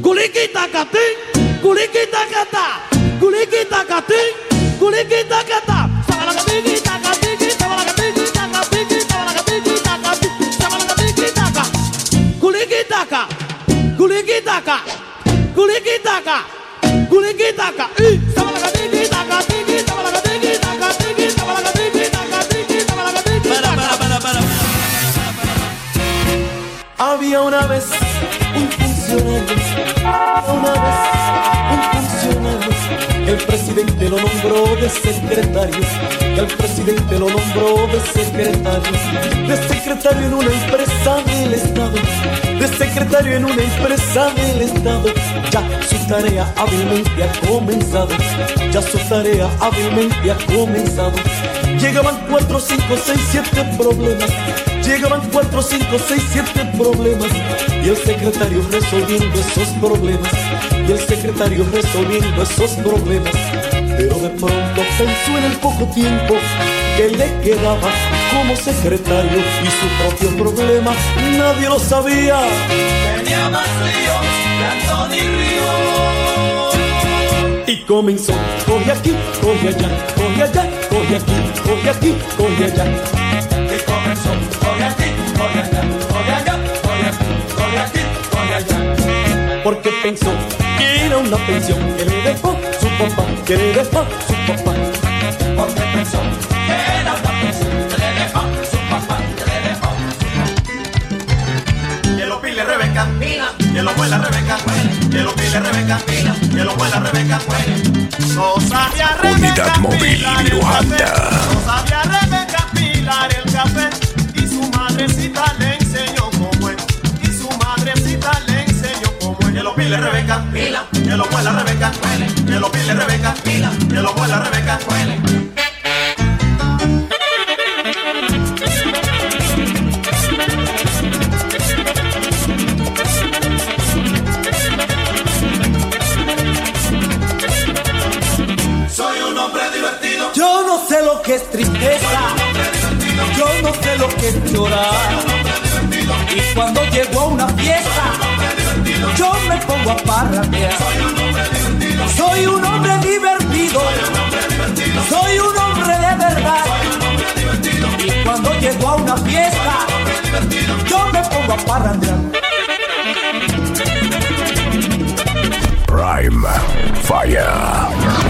Culiquitacatim, culiquitacatá, culiquitacatim, culiquitacatá. Guliquitaca, guliquitaca, guliquitaca, guliquitaca, ih, una vez un funcionario, una vez un funcionario, el presidente lo nombró de secretario, el presidente lo nombró de secretario, de secretario en una empresa del Estado, de secretario en una empresa del Estado. Ya su tarea hábilmente ha comenzado, ya su tarea hábilmente ha comenzado. Llegaban cuatro, cinco, seis, siete problemas. Llegaban cuatro, cinco, seis, siete problemas. Y el secretario resolviendo esos problemas. Y el secretario resolviendo esos problemas. Pero de pronto pensó en el poco tiempo que le quedaba como secretario y su propio problema nadie lo sabía. Tenía más lío que Río. Y comenzó, coge aquí, coge allá, coge allá, coge aquí, coge aquí, coge allá. Porque pensó que era una pensión que le dejó su papá, que le dejó su papá. Porque pensó que era una pensión que le dejó su papá, que le dejó. Que lo pile Rebeca, mira, que lo vuela Rebeca, que lo pile Rebeca, mira, que lo vuela Rebeca, no sabía Rebeca Unidad móvil pilar el café, No sabía Rebeca pilar el café madrecita le enseñó cómo es. Y su madrecita le enseñó cómo es. Que lo pile Rebeca, mira, que lo vuela Rebeca, que lo pile Rebeca, mira, que lo vuela Rebeca, Soy un hombre divertido. Yo no sé lo que es tristeza, no sé lo que llorar. Y cuando llego a una fiesta, yo me pongo a parrandear. Soy un hombre divertido, soy un hombre de verdad. Y cuando llego a una fiesta, yo me pongo a parrandear. Prime Fire.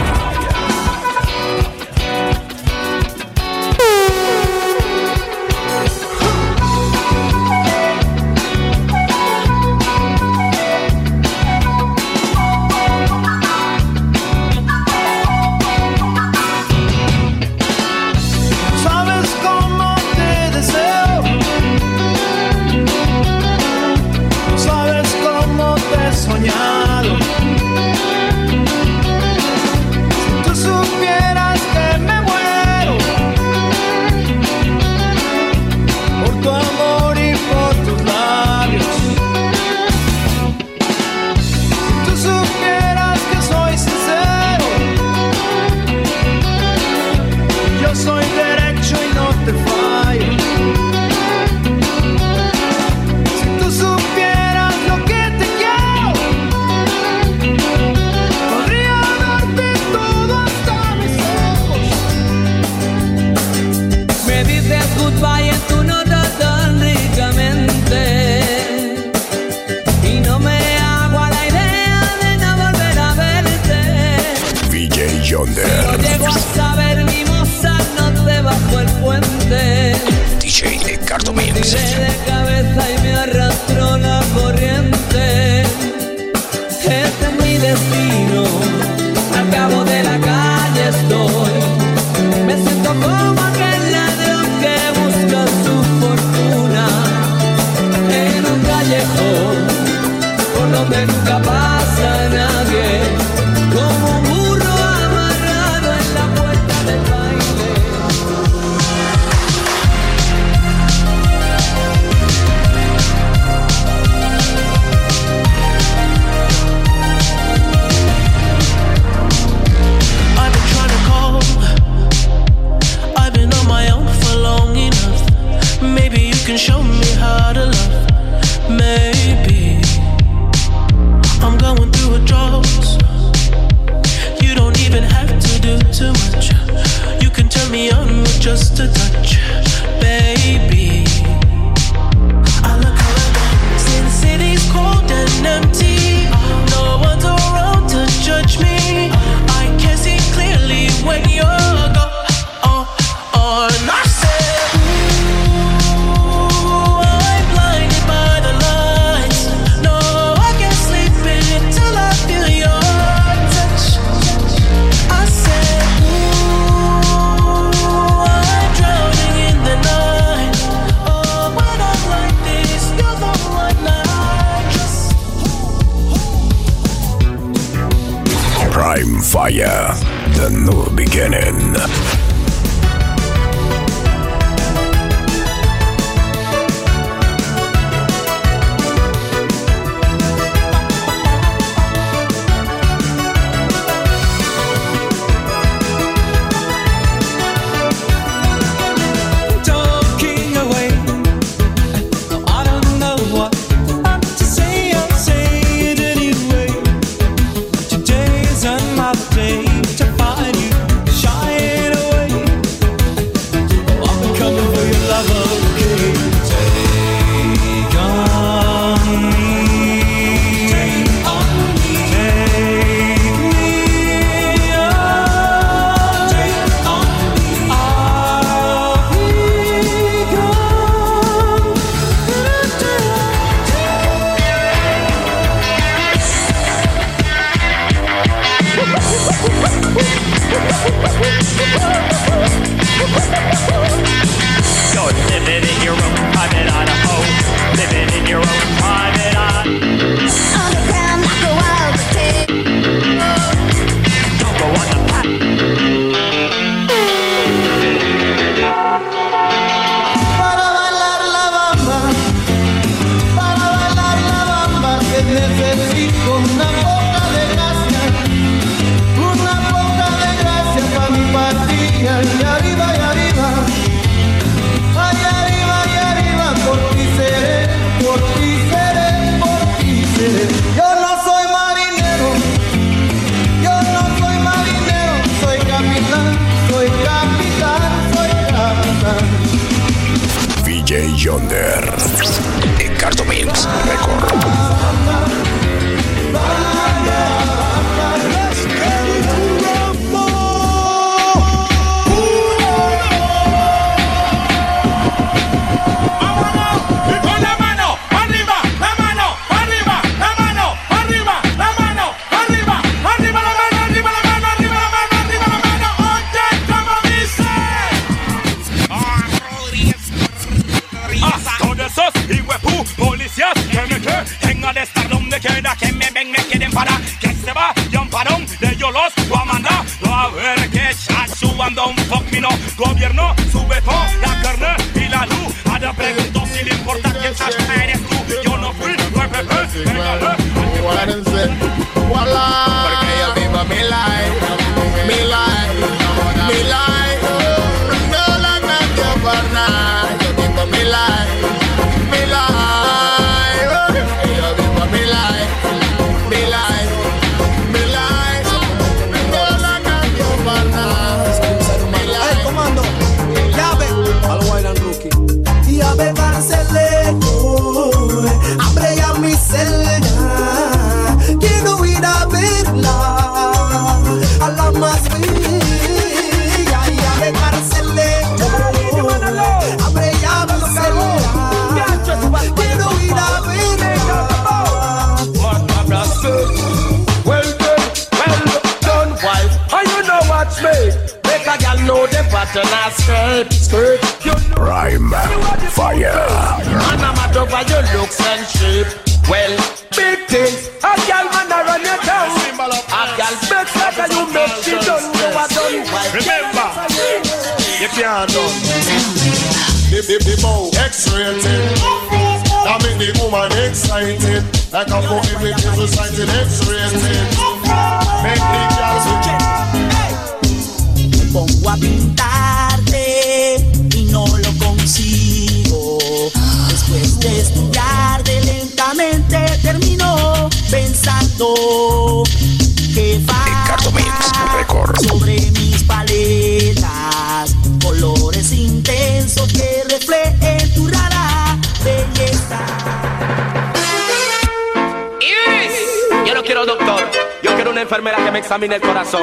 Enfermera que me examine el corazón.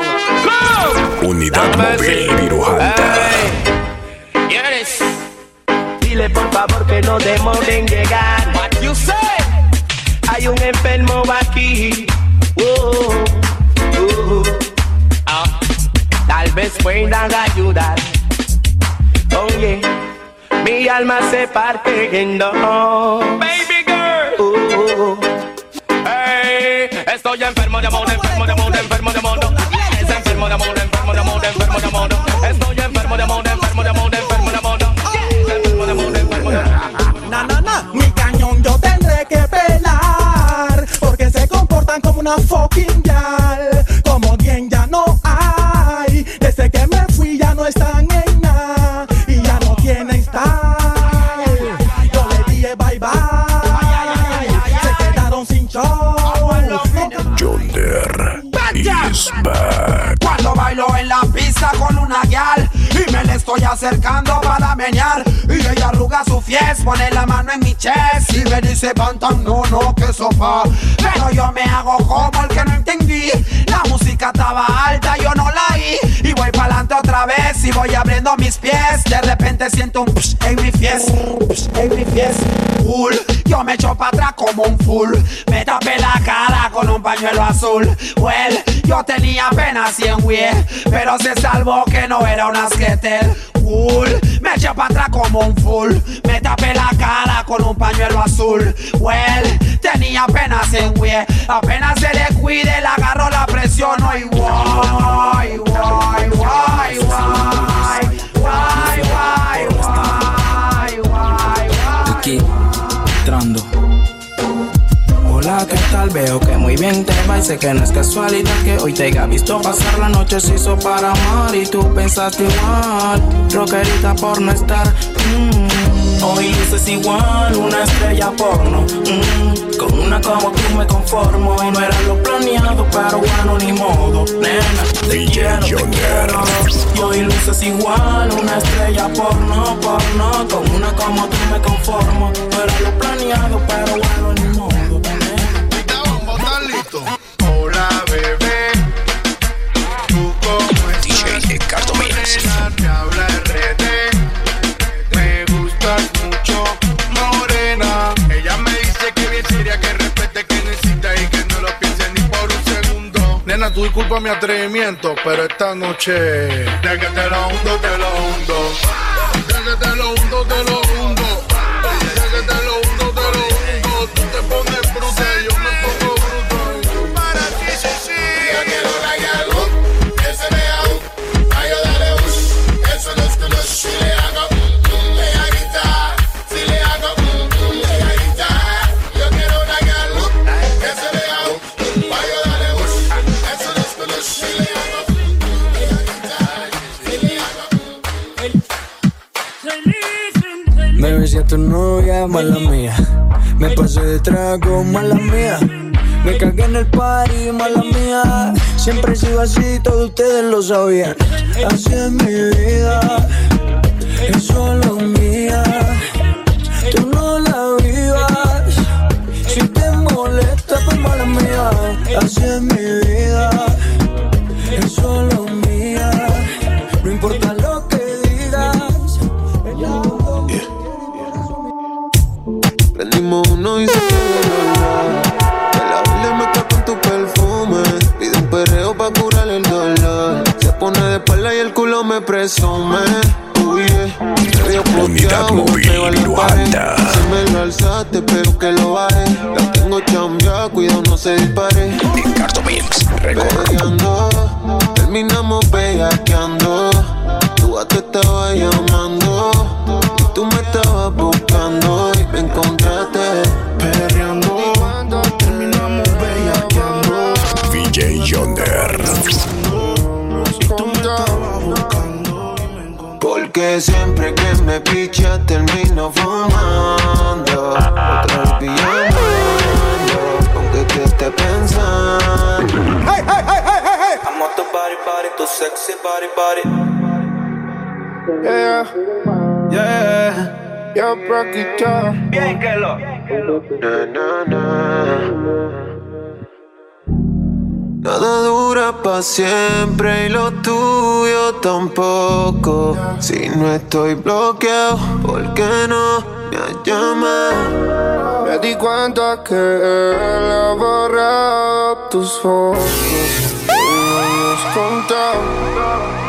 Unidad móvil Virujanta. Yes. Dile por favor que no demoren en llegar. What you say? Hay un enfermo aquí. Oh, oh, ah. Tal vez puedan ayudar. Oye, mi alma se parte en dos. Estoy enfermo de amor, enfermo de amor, enfermo de amor. Es enfermo de amor, enfermo de amor, enfermo de amor. Estoy enfermo de amor, enfermo de amor, enfermo de amor. Enfermo de amor, enfermo de amor. Na, na, na. Mi cañón yo tendré que pelar Porque se comportan como una fucking Y me le estoy acercando para menear. Y ella arruga su fies, pone la mano en mi chest. Y me dice pantan, no, no, que sopa Pero yo me hago como el que no entendí. La música estaba alta, yo no la oí. Y voy pa'lante otra vez y voy abriendo mis pies. De repente siento un psh en mi fies Psh en mi fies. Full, yo me echo para atrás como un full. Me tapé la cara con un pañuelo azul. Well, yo tenía apenas 100 wie Pero se salvó que no era un asquetel. Full, me eché para atrás como un full. Me tapé la cara con un pañuelo azul. Well, tenía apenas 100 wie Apenas se le cuide, le agarro la presión Y guay, guay, guay, guay Guay, guay, guay, guay, guay Hola, ¿qué tal? Veo que muy bien te va y sé que no es casualidad que hoy te haya visto pasar la noche se hizo para amar y tú pensaste igual, rockerita por no estar. mm. Hoy luces igual, una estrella porno. mm. Con una como tú me conformo y no era lo planeado, pero bueno, ni modo. Nena, te quiero, te quiero. Y hoy luces igual, una estrella porno, porno. Con una como tú me conformo. No era lo planeado, pero bueno, ni modo. Hola, bebé. ¿Tú cómo estás? DJ Ricardo. Nena, tú disculpa mi atrevimiento, pero esta noche. De que te lo hundo, te lo hundo. De que te lo hundo, te lo Me besé a tu novia, mala mía. Me pasé de trago, mala mía. Me cagué en el party, mala mía. Siempre he sido así, todos ustedes lo sabían. Así es mi vida, es solo mía. Tú no la vivas. Si te molesta, pues mala mía. Así es mi vida, es solo Prendimos uno y se quedó la De la Biblia me quedo con tu perfume. Pide un perreo pa' curar el dolor. Se pone de espalda y el culo me presume. Uy, yeah. Unidad móvil a pared. Si me lo alzaste, pero que lo baje. La tengo chambeada, cuidado, no se dispare. Ricardo Mix. Peleando, terminamos bellaqueando. Tú pa' te estaba llamando. Y tú me estabas buscando y me encontraste perreando. Terminamos bellaqueando. VJ Yonder. Porque siempre que me picha termino fumando Otra vez pillando Aunque te esté pensando Hey, hey, hey, hey, hey, hey. I'm on tu body, body, tu sexy body, body. Yeah, Yeah. yo, Broquito. Bien que lo. Na, na, na. Nada dura para siempre y lo tuyo tampoco. Si no estoy bloqueado, ¿por qué no me has llamado? Me di cuenta que él ha borrado tus fotos. Y nos contamos.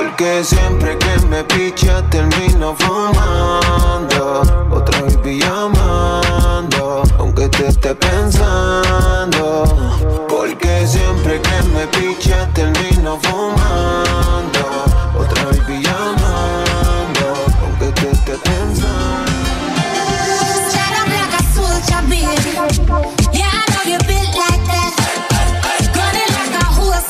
Porque siempre que me picha termino fumando Otra vez llamando Aunque te esté pensando Porque siempre que me picha termino fumando Otra vez llamando Aunque te esté pensando Straight up a. Yeah, I know you built like that. Gunning like a horse,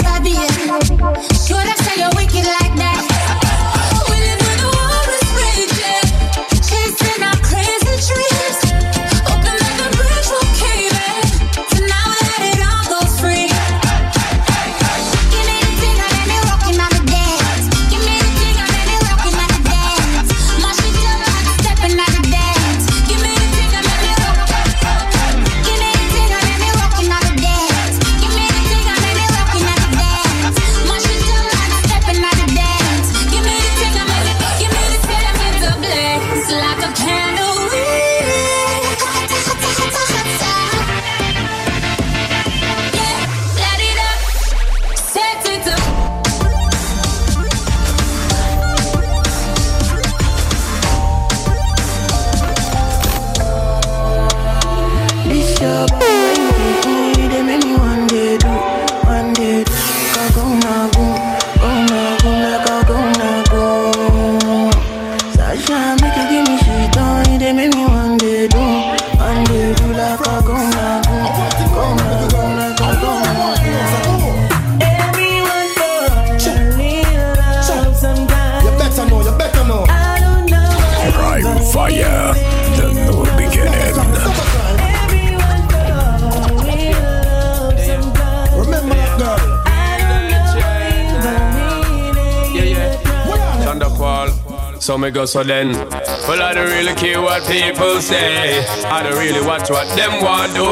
So me go so then. Well, I don't really care what people say. I don't really watch what them want do.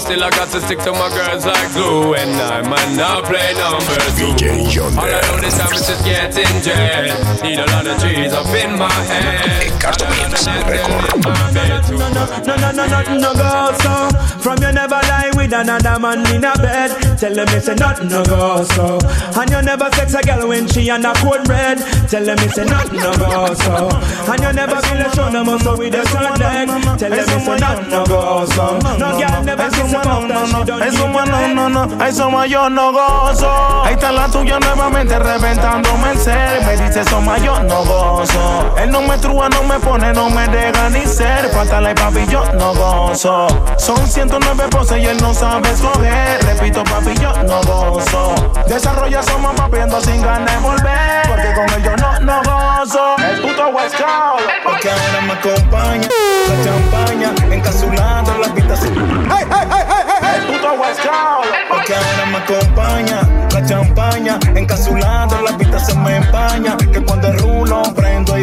Still, I got to stick to my girls like glue. And I might not play number two. All I know this time is just getting jet. Need a lot of trees up in my head. No, no, no, nothing no go so. From you never lie with another man in a bed. Tell them me say nothing no go so. And you never sex a girl when she on a cold red. Tell them me say nothing no go so. And you never feel a show no so with a short leg. Tell them say nothing no go so. No girl never kiss a mouth that she don't Eso no, no, no, eso yo no gozo. Ahí está la tuya nuevamente reventándome el ser. Me dice eso yo no gozo. Él no me trúa, no me pone, no me deja ni ser. Falta y papi, yo no gozo. Son 109 poses y él no sabe escoger. Repito, papi, yo no gozo. Desarrolla somos papiando sin ganas de volver. Porque con él yo no, no gozo. El puto West Coast. Porque ahora me acompaña la champaña encapsulando la habitación. Hey, hey, hey, hey, hey. El puto West Coast. Porque ahora me acompaña la champaña encapsulando la habitación me empaña. Que cuando el rulo prendo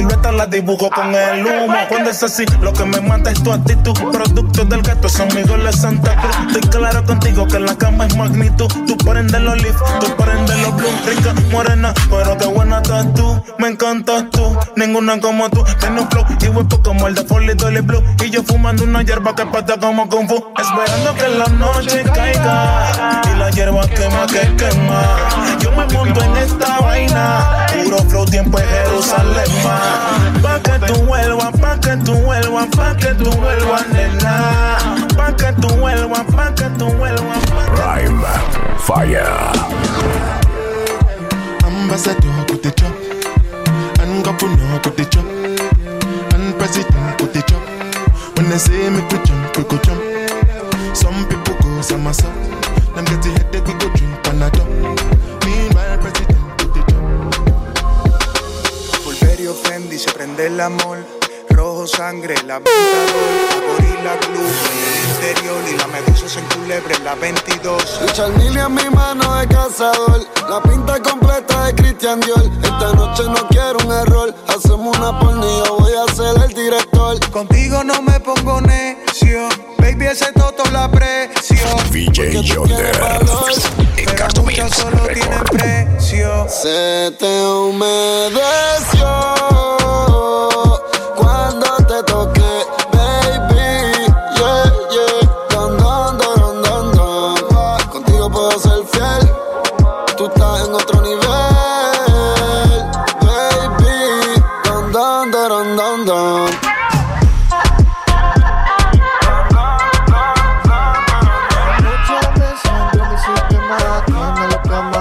silueta la dibujo con el humo. Cuando es así, lo que me mata es tu actitud. Producto del gato son mis goles Santa Cruz. Estoy claro contigo que la cama es magnitud. Tú prendes los leaf, tú prendes los blue. Rica, morena, pero qué buena estás tú. Me encantas tú, ninguna como tú. Tiene un flow y huepo como el de Folly Dolly Blue. Y yo fumando una hierba que pata como Kung Fu. Esperando que la noche caiga. Y la hierba quema que quema. Yo me monto en esta vaina. Puro flow, tiempo en Jerusalén. Pa' que tú vuelvas, pa' que tú vuelvas, pa' que tú vuelvas, nena. Pa' que tú vuelvas, pa' que tú vuelvas. Prime Fire. I'm Ambassador go the chop, and governor go the chop, and president go the chop. When they say make we jump, we go jump. Some people go some myself. Them get the headache, we go drink Panadol. Se prende el amor. Rojo sangre, la ventador, la gorila glue en el interior y la medusa se enculebre en la 22. Richard Mille en mi mano de cazador. La pinta completa de Christian Dior. Esta noche no quiero un error. Hacemos una pornilla, voy a ser el director. Contigo no me pongo necio. Baby, ese toto la aprecio. VJ Yonder. Pero muchas solo tienen precio. Se te humedeció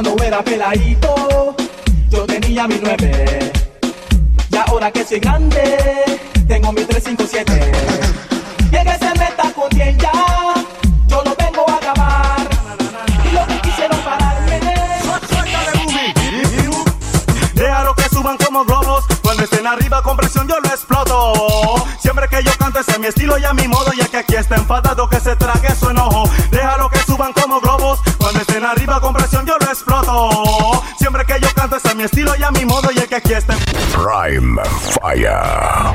Cuando era peladito, yo tenía mi nueve. Y ahora que soy grande, tengo mi 357. Y el que se meta con 10 ya, yo lo vengo a acabar. Y lo que quisieron pararme. Déjalo que suban como globos. Cuando estén arriba con presión yo lo exploto. Siempre que yo canto ese es mi estilo y a mi modo. Y el que aquí está enfadado que se trague su enojo. Déjalo que suban como globos. Arriba con presión yo lo exploto. Siempre que yo canto es mi estilo y a mi modo. Y el que aquí está Prime Fire.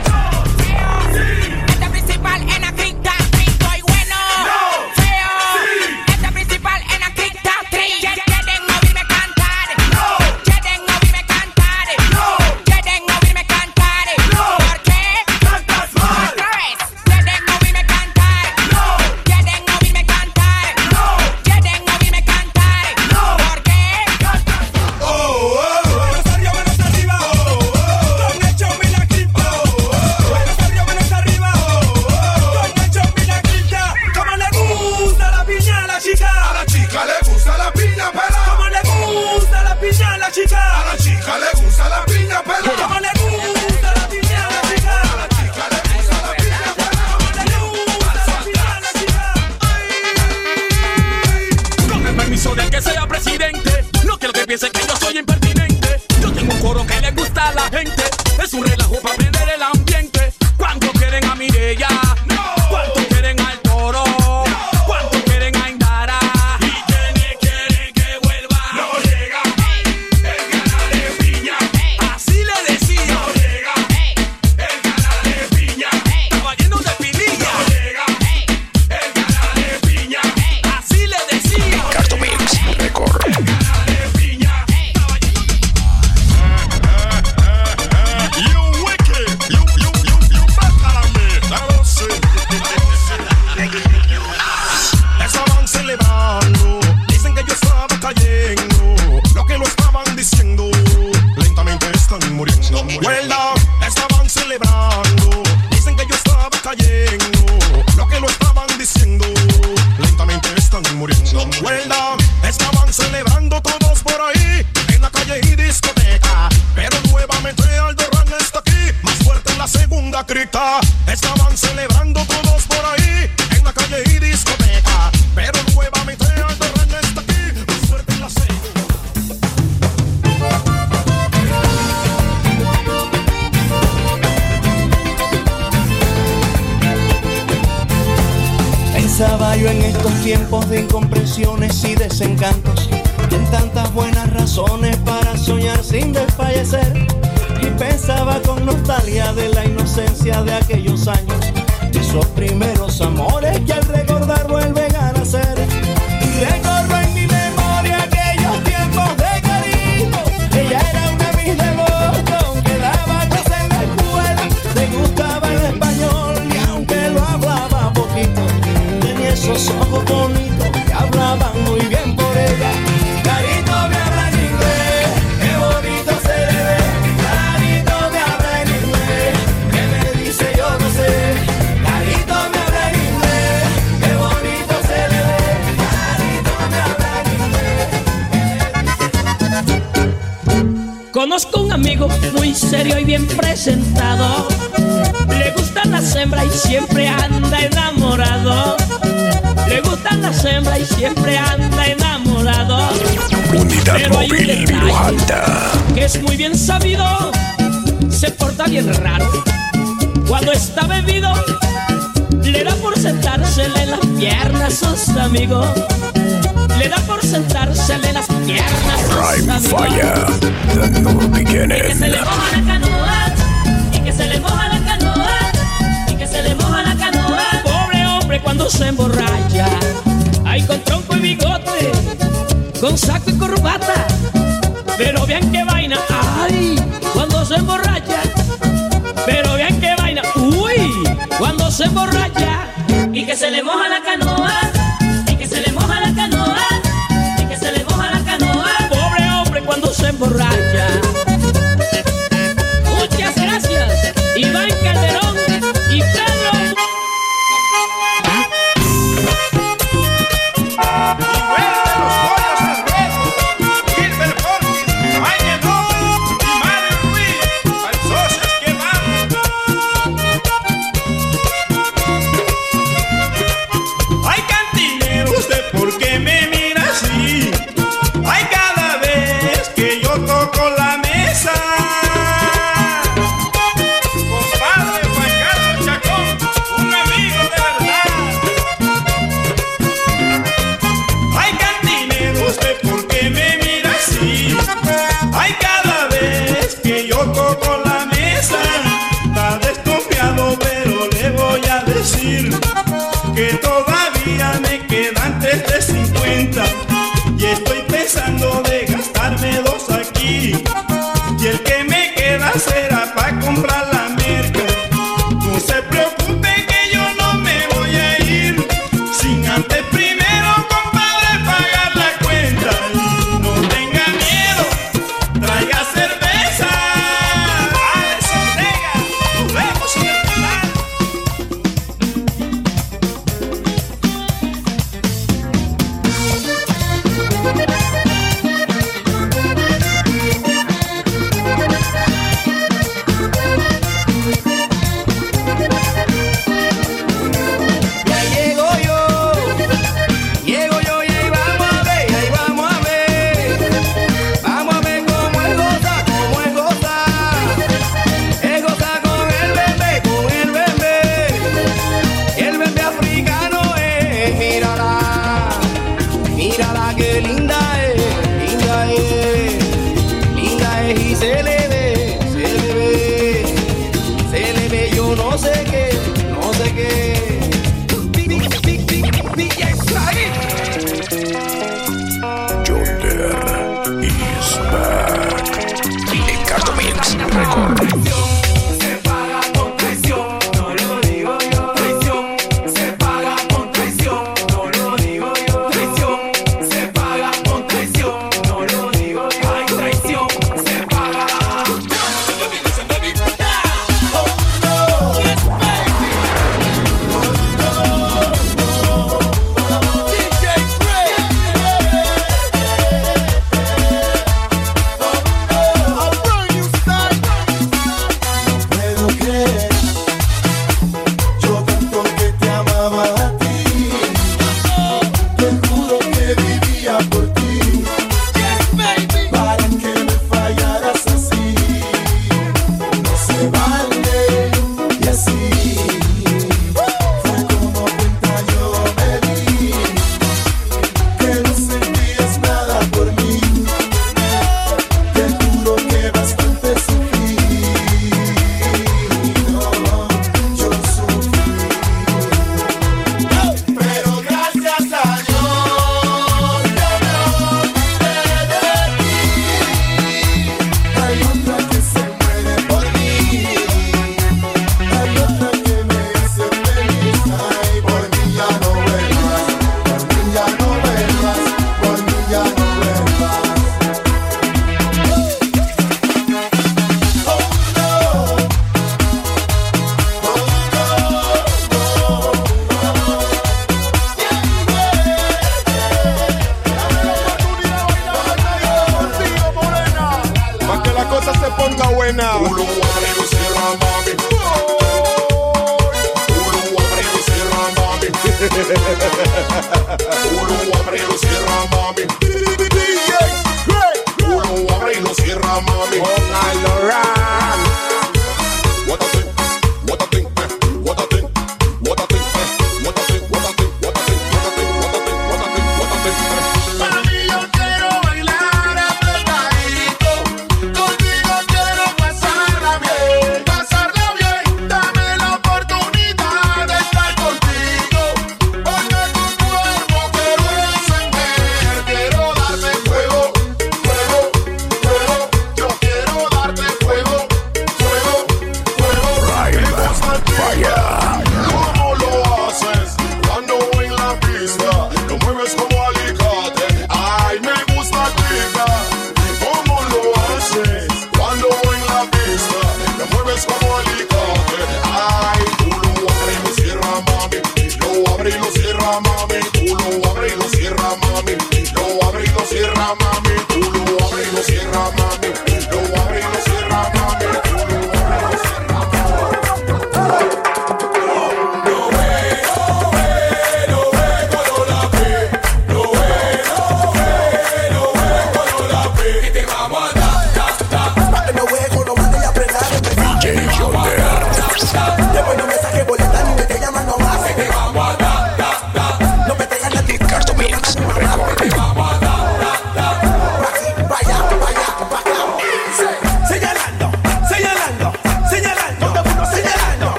Pensaba yo en estos tiempos de incomprensiones y desencantos, en tantas buenas razones para soñar sin desfallecer. Y pensaba con nostalgia de la inocencia de aquellos años, esos primeros amores que al recordar vuelven serio y bien presentado. Le gustan las hembras y siempre anda enamorado. Le gustan las hembras y siempre anda enamorado. Unidad Pero hay un móvil detalle Virujanta. que es muy bien sabido. Se porta bien raro. Cuando está bebido, le da por sentársele en las piernas a sus amigos. Le da por sentársele en las piernas Prime. Fire. The new beginning. Se le moja la canoa y que se le moja la canoa y que se le moja la canoa. Pobre hombre cuando se emborracha, ahí con tronco y bigote, con saco y corbata. Pero vean qué vaina, ay, cuando se emborracha. Pero vean qué vaina, uy, cuando se emborracha y que se le moja la canoa emborracha. Lo abrí, lo cierra, mami, tú